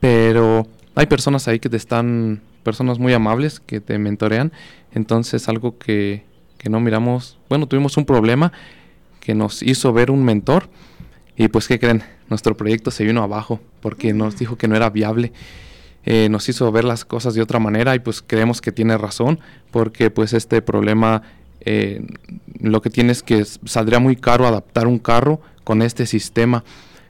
Pero hay personas ahí que te están, personas muy amables que te mentorean. Entonces algo que, que no miramos, bueno, tuvimos un problema que nos hizo ver un mentor. Y pues, ¿qué creen? Nuestro proyecto se vino abajo porque nos dijo que no era viable. Eh, nos hizo ver las cosas de otra manera y pues creemos que tiene razón porque pues este problema eh, lo que tiene es que saldría muy caro adaptar un carro con este sistema.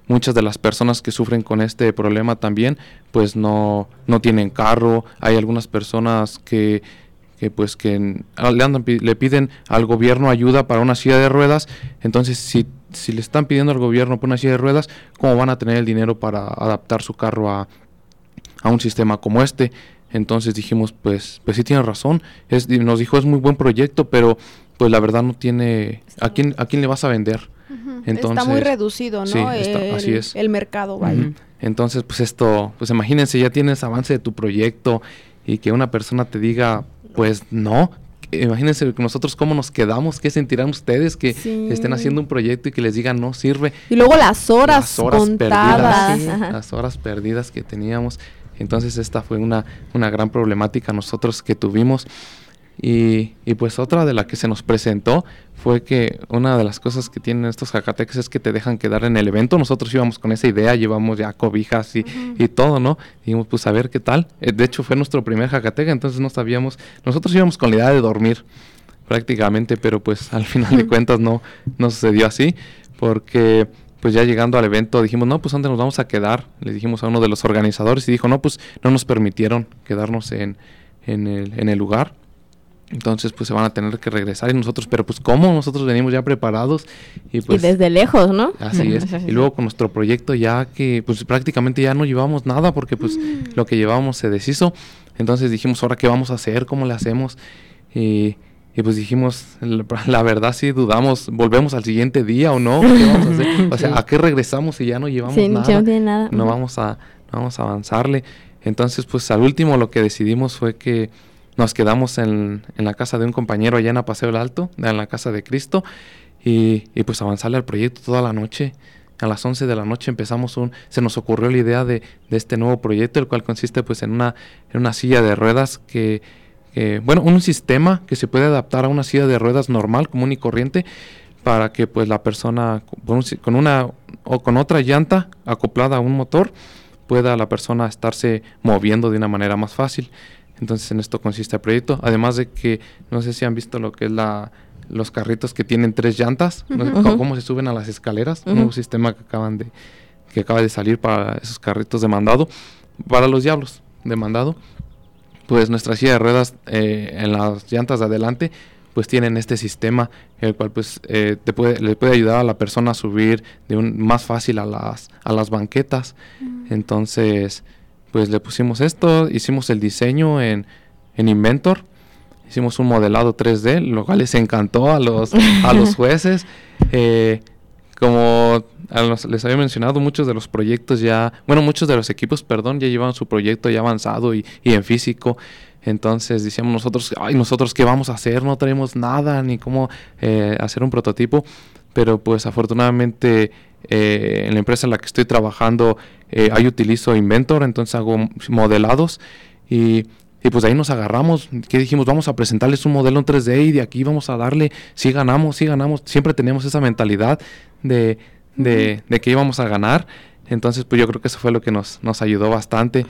Muchas de las personas que sufren con este problema también, pues no, no tienen carro. Hay algunas personas que, que pues que ah, le, andan le piden al gobierno ayuda para una silla de ruedas. Entonces, si, si le están pidiendo al gobierno por una silla de ruedas, ¿cómo van a tener el dinero para adaptar su carro a, a un sistema como este. Entonces dijimos, pues, pues sí tiene razón. Es, nos dijo, es muy buen proyecto, pero pues la verdad no tiene... ¿A quién, a quién le vas a vender? entonces- está muy reducido, ¿no? sí, está- el, así es. el mercado, vaya. Ujú. Entonces, pues esto, pues imagínense, ya tienes avance de tu proyecto y que una persona te diga, pues no, imagínense nosotros cómo nos quedamos, qué sentirán ustedes que Sí. estén haciendo un proyecto y que les digan no sirve. Y luego las horas, Las horas contadas. perdidas, Ajá. las horas perdidas que teníamos. Entonces esta fue una, una gran problemática nosotros que tuvimos. Y, y pues otra de la que se nos presentó fue que una de las cosas que tienen estos jacateques es que te dejan quedar en el evento. Nosotros íbamos con esa idea, llevamos ya cobijas y, y todo, ¿no? Dijimos, pues a ver qué tal. Eh, De hecho fue nuestro primer jacateca, entonces no sabíamos, nosotros íbamos con la idea de dormir prácticamente, pero pues al final de [LAUGHS] cuentas no, no sucedió así, porque pues ya llegando al evento dijimos, no, pues ¿dónde nos vamos a quedar? Le dijimos a uno de los organizadores y dijo, no, pues no nos permitieron quedarnos en, en, el, en el lugar. Entonces pues se van a tener que regresar y nosotros, pero pues ¿cómo? Nosotros venimos ya preparados y pues... y desde lejos, ¿no? Así es. [LAUGHS] Y luego con nuestro proyecto ya que pues prácticamente ya no llevamos nada porque pues lo que llevábamos se deshizo. Entonces dijimos, ¿ahora qué vamos a hacer? ¿Cómo le hacemos? Y, y pues dijimos, la, verdad sí dudamos, ¿volvemos al siguiente día o no? ¿Qué vamos a hacer? [LAUGHS] O sea, ¿a qué regresamos si ya no llevamos Sí, nada? no nada. no vamos a no vamos a avanzarle. Entonces, pues al último lo que decidimos fue que nos quedamos en, en la casa de un compañero allá en Paseo el Alto, en la casa de Cristo, y, y, pues avanzarle al proyecto toda la noche. A las 11 de la noche empezamos un, se nos ocurrió la idea de, de este nuevo proyecto, el cual consiste pues en una, en una silla de ruedas que, que, bueno, un sistema que se puede adaptar a una silla de ruedas normal, común y corriente, para que pues la persona con una o con otra llanta acoplada a un motor pueda la persona estarse moviendo de una manera más fácil. Entonces en esto consiste el proyecto. Además de que no sé si han visto lo que es la los carritos que tienen tres llantas, sé Ujú. cómo- cómo se suben a las escaleras, un Ujú. nuevo sistema que acaban de que acaba de salir para esos carritos de mandado, para los diablos de mandado. Pues nuestra silla de ruedas eh, en las llantas de adelante pues tienen este sistema el cual pues eh, te puede, le puede ayudar a la persona a subir de un más fácil a las a las banquetas entonces pues le pusimos esto hicimos el diseño en, en Inventor hicimos un modelado 3D lo cual les encantó a los a los [LAUGHS] jueces Eh, como los- les había mencionado, muchos de los proyectos ya, bueno, muchos de los equipos, perdón, ya llevan su proyecto ya avanzado y, y en físico. Entonces decíamos nosotros, ay, nosotros qué vamos a hacer, no traemos nada, ni cómo eh, hacer un prototipo. Pero pues afortunadamente eh, en la empresa en la que estoy trabajando, eh, ahí utilizo Inventor, entonces hago modelados y, y pues de ahí nos agarramos, que dijimos, vamos a presentarles un modelo en 3D y de aquí vamos a darle, si ganamos, si ganamos, siempre teníamos esa mentalidad de, de, de que íbamos a ganar, entonces pues yo creo que eso fue lo que nos, nos ayudó bastante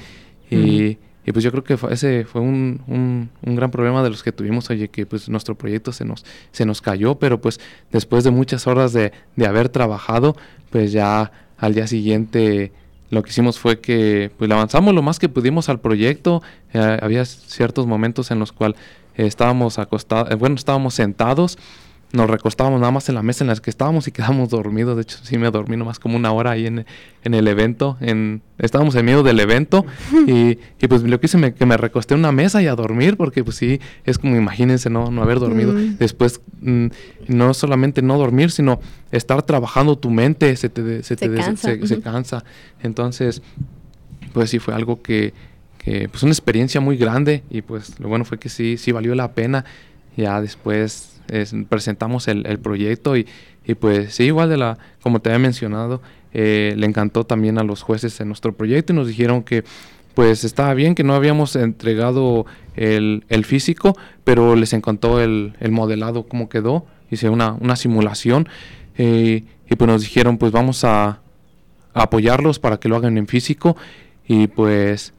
y, y, pues yo creo que fue- ese fue un, un, gran problema de los que tuvimos, oye, que pues nuestro proyecto se nos, se nos cayó, pero pues después de muchas horas de, de haber trabajado, pues ya al día siguiente lo que hicimos fue que pues avanzamos lo más que pudimos al proyecto. Eh, había ciertos momentos en los cuales estábamos acostados, bueno, estábamos sentados, nos recostábamos nada más en la mesa en la que estábamos y quedamos dormidos. De hecho, sí me dormí nomás como una hora ahí en, en el evento. En, estábamos en medio del evento [LAUGHS] y, y pues lo que hice me, que me recosté en una mesa y a dormir porque pues sí, es como imagínense no, no haber dormido. Mm. Después, mm, no solamente no dormir, sino estar trabajando tu mente, se te, de- se Se te cansa, se- cansa. Entonces, pues sí fue algo que, que, pues una experiencia muy grande y pues lo bueno fue que sí, sí valió la pena. Ya después es, presentamos el, el proyecto y, y pues sí, igual de la, como te había mencionado, eh, le encantó también a los jueces en nuestro proyecto y nos dijeron que pues estaba bien que no habíamos entregado el, el físico, pero les encantó el, el modelado, cómo quedó, hice una, una simulación eh, y pues nos dijeron pues vamos a, a apoyarlos para que lo hagan en físico y pues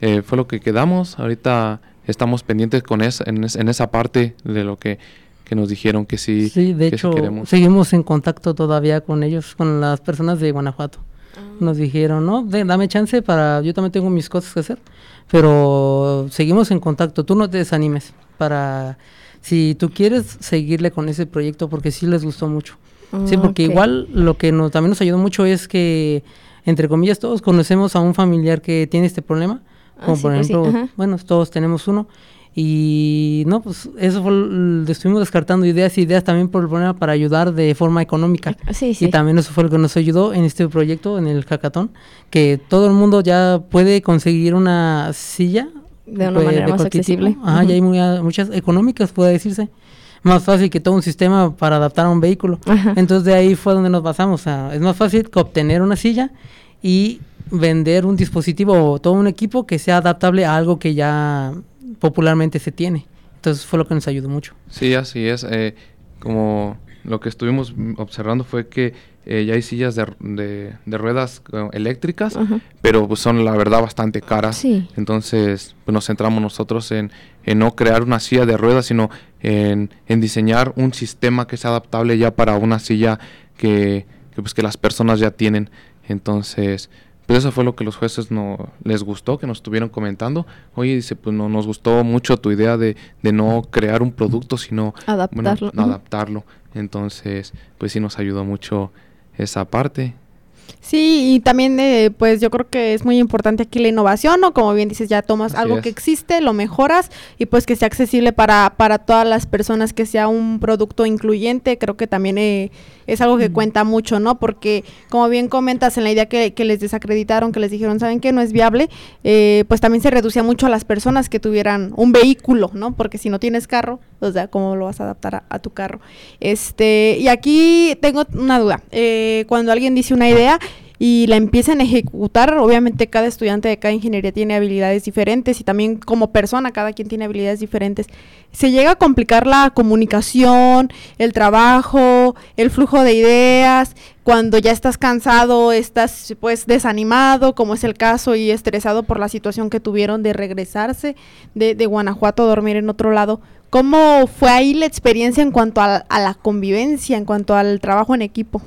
eh, fue lo que quedamos. Ahorita estamos pendientes con esa, en, es- en esa parte de lo que, que nos dijeron que sí, Sí, de que sí hecho, queremos. seguimos en contacto todavía con ellos, con las personas de Guanajuato. Ah. Nos dijeron, no, de- dame chance para, yo también tengo mis cosas que hacer, pero seguimos en contacto, tú no te desanimes, para, si tú quieres seguirle con ese proyecto, porque sí les gustó mucho. Sí, porque igual lo que nos, también nos ayudó mucho es que, entre comillas, todos conocemos a un familiar que tiene este problema. Ah, Como sí, por pues sí, ejemplo, bueno, todos tenemos uno. Y no, pues eso fue, estuvimos descartando ideas y ideas también por el problema para ayudar de forma económica. [LAUGHS] Sí, sí. Y también eso fue lo que nos ayudó en este proyecto, en el hackathon, que todo el mundo ya puede conseguir una silla De una pues, manera más accesible. tipo. Ajá, y hay muy- muchas económicas, puede decirse. Más fácil que todo un sistema para adaptar a un vehículo. Ajá. Entonces de ahí fue donde nos basamos. O sea, es más fácil que obtener una silla y vender un dispositivo o todo un equipo que sea adaptable a algo que ya popularmente se tiene. Entonces fue lo que nos ayudó mucho. Sí, así es. eh, como lo que estuvimos observando fue que eh, ya hay sillas de, de- de ruedas eh, eléctricas, pero pues, son la verdad bastante caras. Sí. Entonces pues, nos centramos nosotros en, en no crear una silla de ruedas, sino en, en diseñar un sistema que sea adaptable ya para una silla que, que, pues, que las personas ya tienen. Entonces, pues eso fue lo que los jueces no les gustó, que nos estuvieron comentando. Oye, dice, pues no, nos gustó mucho tu idea de, de no crear un producto, sino Adaptarlo. adaptarlo. Entonces, pues sí nos ayudó mucho esa parte. Sí, y también eh, pues yo creo que es muy importante aquí la innovación, ¿no? Como bien dices, ya tomas Así algo es. que existe, lo mejoras y pues que sea accesible para, para todas las personas, que sea un producto incluyente, creo que también eh, es algo que cuenta mucho, ¿no? Porque como bien comentas en la idea que, que les desacreditaron, que les dijeron, ¿saben qué? No es viable, eh, pues también se reducía mucho a las personas que tuvieran un vehículo, ¿no? Porque si no tienes carro, o sea, ¿cómo lo vas a adaptar a, a tu carro? Este, y aquí tengo una duda. Eh, cuando alguien dice una idea y la empiezan a ejecutar, obviamente cada estudiante de cada ingeniería tiene habilidades diferentes y también como persona cada quien tiene habilidades diferentes. Se llega a complicar la comunicación, el trabajo, el flujo de ideas, cuando ya estás cansado, estás pues desanimado, como es el caso, y estresado por la situación que tuvieron de regresarse de, de Guanajuato a dormir en otro lado. ¿Cómo fue ahí la experiencia en cuanto a la convivencia, en cuanto al trabajo en equipo?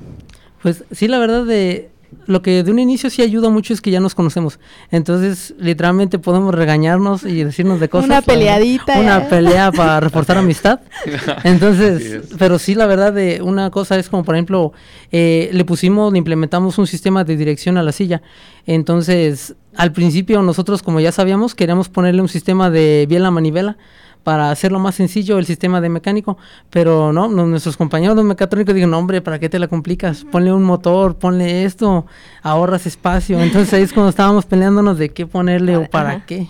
Pues sí, la verdad de lo que de un inicio sí ayuda mucho es que ya nos conocemos. Entonces, literalmente podemos regañarnos y decirnos de cosas. Una peleadita, Una ¿eh? pelea para reforzar amistad. [LAUGHS] Entonces, es. pero sí, la verdad de una cosa es como, por ejemplo, eh, le pusimos, le implementamos un sistema de dirección a la silla. Entonces, al principio nosotros, como ya sabíamos, queríamos ponerle un sistema de biela manivela para hacerlo más sencillo el sistema de mecánico, pero no, nuestros compañeros de mecatrónicos dijeron, no, hombre, ¿para qué te la complicas? Ponle un motor, ponle esto, ahorras espacio. Entonces ahí es cuando estábamos peleándonos de qué ponerle o para Ajá. qué.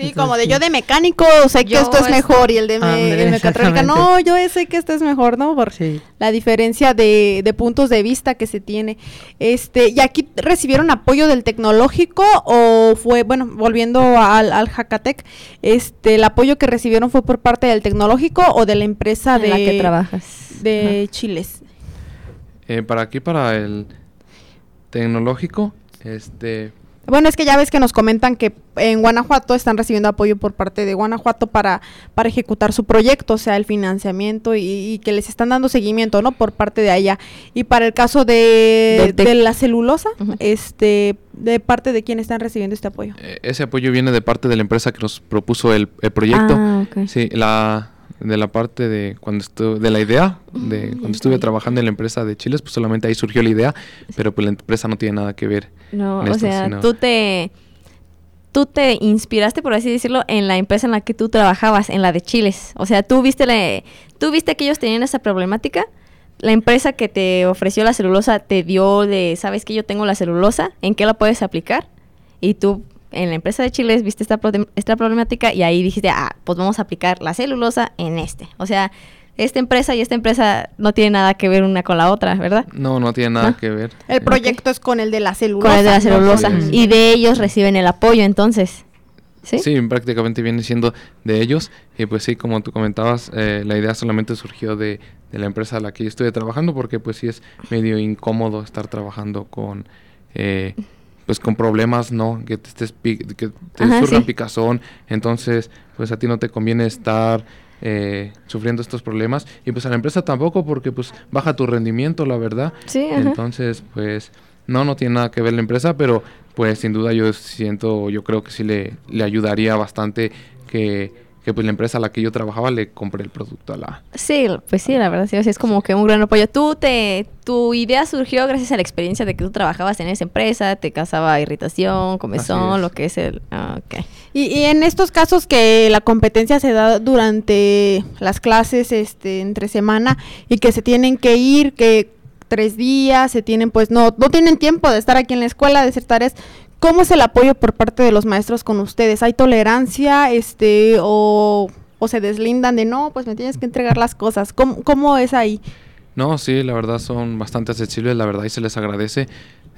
Sí, Entonces, como de yo de mecánico sé que esto es es- mejor y el de me- Ándale, el mecatrónica no, yo sé que esto es mejor, ¿no? Por Sí. la diferencia de, de puntos de vista que se tiene. Este, ¿y aquí recibieron apoyo del tecnológico o fue, bueno, volviendo al, al Jacatec, este, el apoyo que recibieron fue por parte del tecnológico o de la empresa en de, la que trabajas. de Chiles? Eh, para aquí, para el tecnológico, este, Bueno, es que ya ves que nos comentan que en Guanajuato están recibiendo apoyo por parte de Guanajuato para, para ejecutar su proyecto, o sea, el financiamiento y, y que les están dando seguimiento, ¿no? Por parte de allá. Y para el caso de, la celulosa, este, ¿de parte de quién están recibiendo este apoyo? eh, ese apoyo viene de parte de la empresa que nos propuso el, el proyecto. Ah, ok. Sí, la de la parte de cuando estuve de la idea de cuando estuve trabajando en la empresa de Chiles, pues solamente ahí surgió la idea, pero pues la empresa no tiene nada que ver. No, o sea, sino- tú te tú te inspiraste, por así decirlo, en la empresa en la que tú trabajabas, en la de Chiles. O sea, tú viste la, tú viste que ellos tenían esa problemática. La empresa que te ofreció la celulosa te dio de, ¿sabes que yo tengo la celulosa? ¿En qué la puedes aplicar? Y tú en la empresa de Chiles viste esta, esta problemática y ahí dijiste, ah, pues vamos a aplicar la celulosa en este. O sea, esta empresa y esta empresa no tienen nada que ver una con la otra, ¿verdad? No, no tiene nada ¿No? que ver. El proyecto es con el de la celulosa. Con el de la celulosa. Y de ellos reciben el apoyo, entonces. ¿Sí? Sí, prácticamente viene siendo de ellos. Y pues sí, como tú comentabas, eh, la idea solamente surgió de, de la empresa a la que yo estuve trabajando, porque pues sí es medio incómodo estar trabajando con eh, pues con problemas, ¿no? Que te estés que te Ajá, sí. picazón. Entonces, pues a ti no te conviene estar eh, sufriendo estos problemas. Y pues a la empresa tampoco, porque pues baja tu rendimiento, la verdad. Sí, ajá. Entonces, pues, no, no tiene nada que ver la empresa, pero pues sin duda yo siento, yo creo que sí le, le ayudaría bastante que, que pues la empresa a la que yo trabajaba le compre el producto a la... Sí, pues sí, la verdad, sí, es como que un gran apoyo. Tú te, tu idea surgió gracias a la experiencia de que tú trabajabas en esa empresa, te causaba irritación, comezón, lo que es el... ah, ok. Y, y en estos casos que la competencia se da durante las clases este entre semana y que se tienen que ir que tres días se tienen pues no no tienen tiempo de estar aquí en la escuela de hacer tareas ¿cómo es el apoyo por parte de los maestros con ustedes? ¿Hay tolerancia este, o, o se deslindan de no, pues me tienes que entregar las cosas? ¿Cómo, cómo es ahí? No, sí, la verdad son bastante accesibles, la verdad, y se les agradece.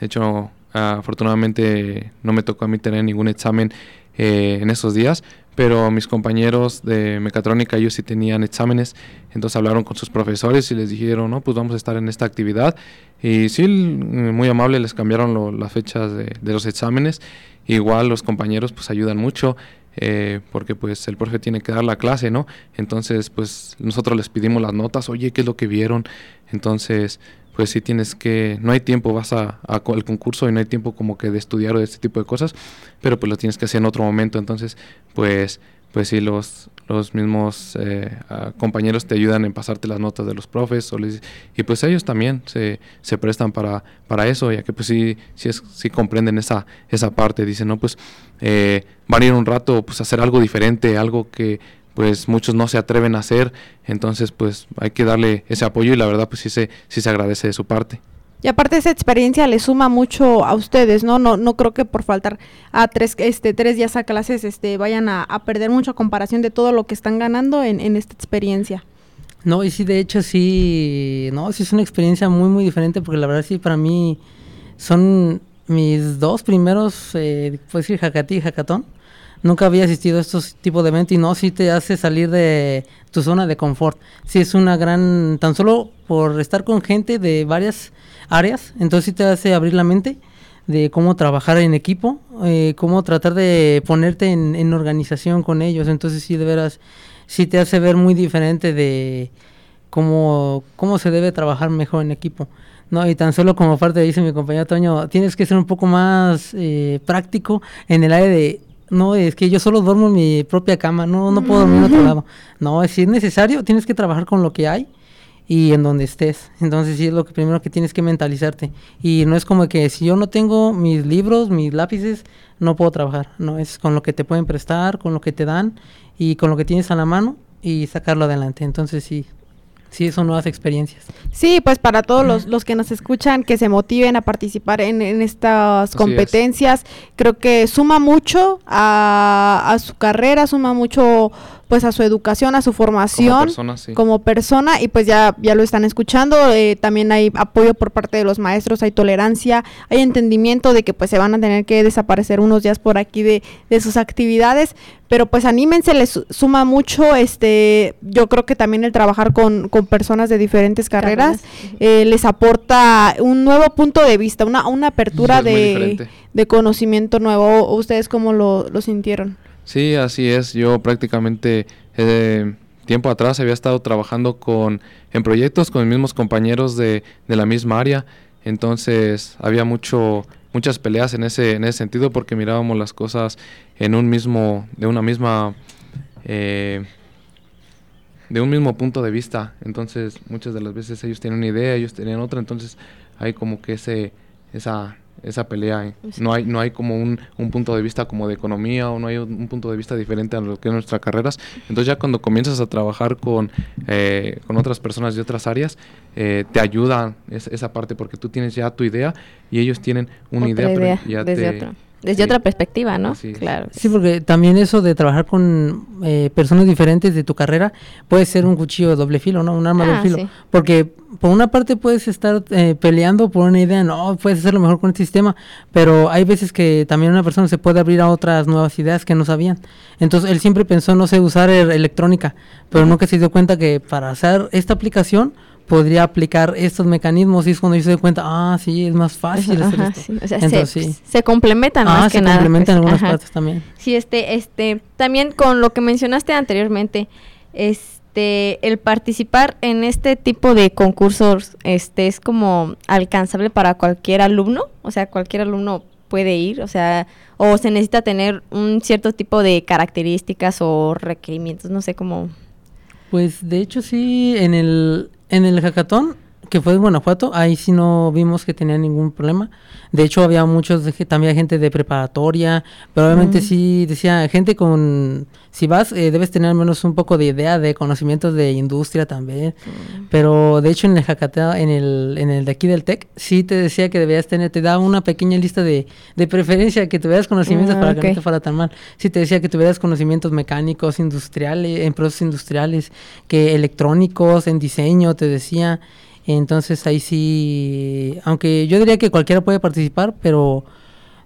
De hecho, afortunadamente no me tocó a mí tener ningún examen eh, en esos días, pero mis compañeros de mecatrónica, ellos sí tenían exámenes, entonces hablaron con sus profesores y les dijeron, no, pues vamos a estar en esta actividad. Y sí, muy amable, les cambiaron las fechas de, de, los exámenes. Igual los compañeros pues ayudan mucho. Eh, porque pues el profe tiene que dar la clase, ¿no? Entonces pues nosotros les pedimos las notas, oye, ¿qué es lo que vieron? Entonces pues sí tienes que, no hay tiempo, vas a, al concurso y no hay tiempo como que de estudiar o de este tipo de cosas, pero pues lo tienes que hacer en otro momento, entonces pues pues sí, los, los mismos eh, compañeros te ayudan en pasarte las notas de los profes y pues ellos también se, se prestan para, para eso, ya que pues sí, sí, es, sí comprenden esa, esa parte, dicen, no, pues eh, van a ir un rato pues a hacer algo diferente, algo que pues muchos no se atreven a hacer, entonces pues hay que darle ese apoyo y la verdad pues sí se, sí se agradece de su parte. Y aparte esa experiencia le suma mucho a ustedes, ¿no? No, no creo que por faltar a tres, este, tres días a clases este, vayan a, perder mucho a comparación de todo lo que están ganando en, en, esta experiencia. No, y sí, de hecho sí, no, sí es una experiencia muy, muy diferente porque la verdad sí para mí son mis dos primeros, eh, puedo decir, jacatí y jacatón nunca había asistido a estos tipos de eventos y no, sí te hace salir de tu zona de confort. Sí es una gran, tan solo por estar con gente de varias áreas, entonces sí te hace abrir la mente de cómo trabajar en equipo, eh, cómo tratar de ponerte en, organización con ellos. Entonces sí de veras, sí te hace ver muy diferente de cómo, cómo se debe trabajar mejor en equipo. No, y tan solo como parte dice mi compañero Toño, tienes que ser un poco más eh, práctico en el área de no, es que yo solo duermo en mi propia cama, no, no puedo dormir en otro lado. No, si es necesario, tienes que trabajar con lo que hay y en donde estés. Entonces sí es lo que primero que tienes que mentalizarte. Y no es como que si yo no tengo mis libros, mis lápices, no puedo trabajar. No, es con lo que te pueden prestar, con lo que te dan y con lo que tienes a la mano y sacarlo adelante. Entonces sí, sí son nuevas experiencias. Sí, pues para todos los, los que nos escuchan, que se motiven a participar en, en estas competencias, creo que suma mucho a, a su carrera, suma mucho pues a su educación, a su formación como persona, y pues ya, ya lo están escuchando, eh, también hay apoyo por parte de los maestros, hay tolerancia, hay entendimiento de que pues se van a tener que desaparecer unos días por aquí de, de sus actividades, pero pues anímense, les suma mucho, este, yo creo que también el trabajar con, con personas de diferentes carreras, eh, les aporta un nuevo punto de vista, una, una apertura de, de, conocimiento nuevo, ¿ustedes cómo lo, lo sintieron? Sí, así es. Yo prácticamente eh, tiempo atrás había estado trabajando con en proyectos con mis mismos compañeros de, de la misma área. Entonces había mucho muchas peleas en ese en ese sentido porque mirábamos las cosas en un mismo de una misma eh, de un mismo punto de vista. Entonces muchas de las veces ellos tienen una idea, ellos tenían otra. Entonces hay como que ese esa esa pelea. ¿eh? No hay, no hay como un, un, punto de vista como de economía o no hay un, punto de vista diferente a lo que es nuestras carreras. Entonces ya cuando comienzas a trabajar con, eh, con otras personas de otras áreas, eh, te ayuda esa parte porque tú tienes ya tu idea y ellos tienen una idea, ya desde desde otra perspectiva, ¿no? Sí. Claro. Sí, porque también eso de trabajar con eh, personas diferentes de tu carrera puede ser un cuchillo de doble filo, ¿no? Un arma de doble ah, filo. Porque por una parte puedes estar eh, peleando por una idea, no, puedes hacerlo mejor con este sistema, pero hay veces que también una persona se puede abrir a otras nuevas ideas que no sabían. Entonces él siempre pensó, no sé, usar electrónica, pero nunca se dio cuenta que para hacer esta aplicación podría aplicar estos mecanismos y es cuando yo se doy cuenta, ah, sí, es más fácil hacer esto. O sea, se, complementan ah, más que nada. se complementan en pues, algunas partes también. Sí, este, este, también con lo que mencionaste anteriormente, este, el participar en este tipo de concursos, este, es como alcanzable para cualquier alumno, o sea, cualquier alumno puede ir, o sea, o se necesita tener un cierto tipo de características o requerimientos, no sé cómo. Pues de hecho sí, en el, en el hackathon que fue en Guanajuato, ahí sí no vimos que tenía ningún problema. De hecho, había muchos, de, también gente de preparatoria, pero obviamente sí decía, gente con, si vas, eh, debes tener al menos un poco de idea de conocimientos de industria también. Pero de hecho en el hackathon, en el, en el de aquí del TEC, sí te decía que debías tener, te da una pequeña lista de, de preferencia, que tuvieras conocimientos Ah, para que no te fuera tan mal. Sí te decía que tuvieras conocimientos mecánicos, industriales, en procesos industriales, que electrónicos, en diseño, te decía. Entonces ahí sí, aunque yo diría que cualquiera puede participar, pero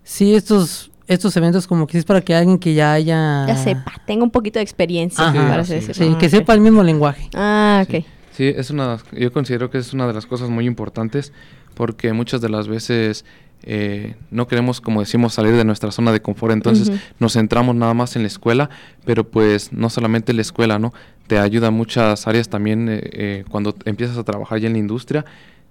sí estos estos eventos como que sí es para que alguien que ya haya... Ya sepa, tengo un poquito de experiencia, Ajá, para sí. Sí, Ah, que sepa el mismo lenguaje. Ah, ok. Sí, es una, yo considero que es una de las cosas muy importantes porque muchas de las veces eh, no queremos, como decimos, salir de nuestra zona de confort, entonces nos centramos nada más en la escuela, pero pues no solamente la escuela, ¿no? Te ayuda en muchas áreas también eh, eh, cuando empiezas a trabajar ya en la industria.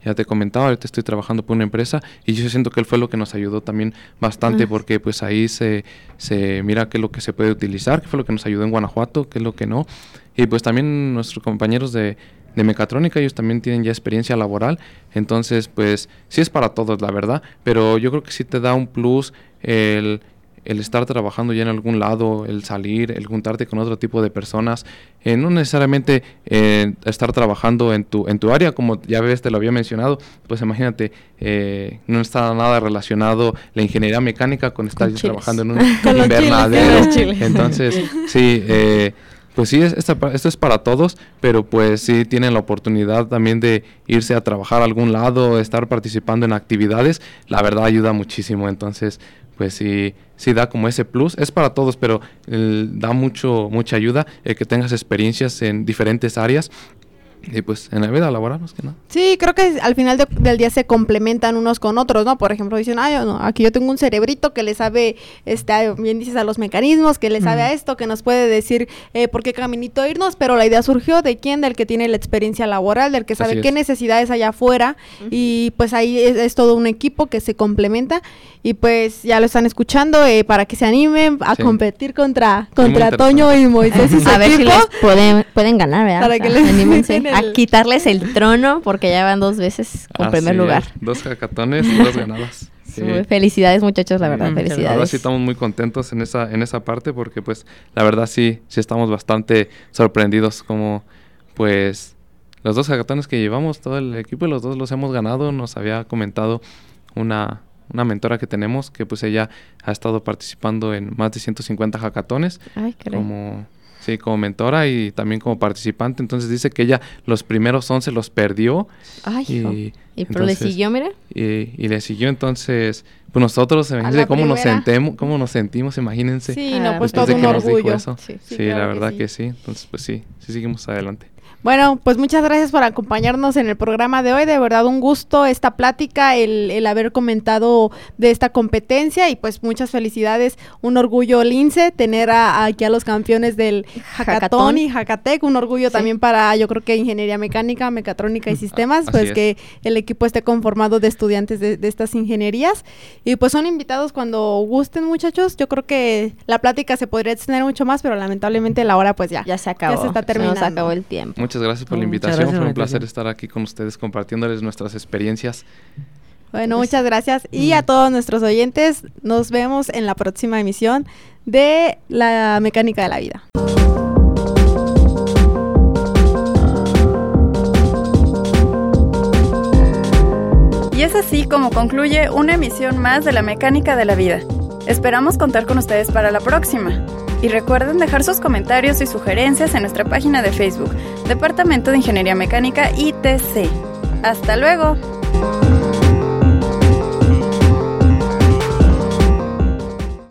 Ya te comentaba, ahorita estoy trabajando por una empresa y yo siento que él fue lo que nos ayudó también bastante Ah. porque pues ahí se, se mira qué es lo que se puede utilizar, qué fue lo que nos ayudó en Guanajuato, qué es lo que no. Y pues también nuestros compañeros de, de mecatrónica, ellos también tienen ya experiencia laboral, entonces pues sí es para todos, la verdad, pero yo creo que sí te da un plus el, el estar trabajando ya en algún lado, el salir, el juntarte con otro tipo de personas, eh, no necesariamente eh, estar trabajando en tu, en tu área, como ya ves, te lo había mencionado, pues imagínate, eh, no está nada relacionado la ingeniería mecánica con estar Con trabajando en un [LAUGHS] invernadero. Entonces, sí, eh, pues sí, esto es para todos, pero pues sí tienen la oportunidad también de irse a trabajar a algún lado, estar participando en actividades, la verdad ayuda muchísimo, entonces pues sí, sí da como ese plus, es para todos, pero eh, da mucho, mucha ayuda el que tengas experiencias en diferentes áreas y pues en la vida laboral más que nada. Sí, creo que al final de- del día se complementan unos con otros, ¿no? Por ejemplo, dicen, ay, no, aquí yo tengo un cerebrito que le sabe, este, bien dices, a los mecanismos, que le sabe a esto, que nos puede decir eh, por qué caminito irnos, pero la idea surgió de quién, del que tiene la experiencia laboral, del que sabe qué es. necesidades hay afuera, y pues ahí es, es todo un equipo que se complementa, y pues ya lo están escuchando, eh, para que se animen a Sí. competir contra, contra. Toño y Moisés y [LAUGHS] su A ver si les pueden, pueden ganar, ¿verdad? Para que O sea, les anímense el- a quitarles el trono porque ya van dos veces con primer lugar. es, Dos hackatones y dos ganadas. [LAUGHS] Sí. Felicidades muchachos, la verdad, Mm, felicidades. Ahora sí estamos muy contentos en esa, en esa parte porque pues la verdad sí, sí estamos bastante sorprendidos como pues los dos hackatones que llevamos, todo el equipo y los dos los hemos ganado, nos había comentado una, una mentora que tenemos que pues ella ha estado participando en más de 150 hackatones Ay, como sí, como mentora y también como participante, entonces dice que ella los primeros 11 los perdió. Ay, y, Y pero le siguió, mire. y, y le siguió. Entonces pues nosotros imagínense cómo nos sentemos cómo nos sentimos imagínense. Sí, no, pues todo un que orgullo. Sí. sí, Sí, claro la que verdad sí. que sí. Entonces pues sí sí seguimos adelante Bueno, pues muchas gracias por acompañarnos en el programa de hoy. De verdad, un gusto esta plática, el, el haber comentado de esta competencia y pues muchas felicidades. Un orgullo, Lince, tener a- aquí a los campeones del Hackathon y Hackatec. Un orgullo Sí. también para, yo creo que ingeniería mecánica, mecatrónica y sistemas, así pues es. que el equipo esté conformado de estudiantes de, de estas ingenierías. Y pues son invitados cuando gusten, muchachos. Yo creo que la plática se podría extender mucho más, pero lamentablemente la hora pues ya. Ya se acabó. se está Nos terminando. acabó el tiempo. muchas gracias por la Muchas invitación fue un placer estar aquí con ustedes compartiéndoles nuestras experiencias Bueno, Pues- muchas gracias. Y a todos nuestros oyentes, nos vemos en la próxima emisión de La Mecánica de la Vida. Y es así como concluye una emisión más de La Mecánica de la Vida. Esperamos contar con ustedes para la próxima. Y recuerden dejar sus comentarios y sugerencias en nuestra página de Facebook, Departamento de Ingeniería Mecánica ITC. Hasta luego.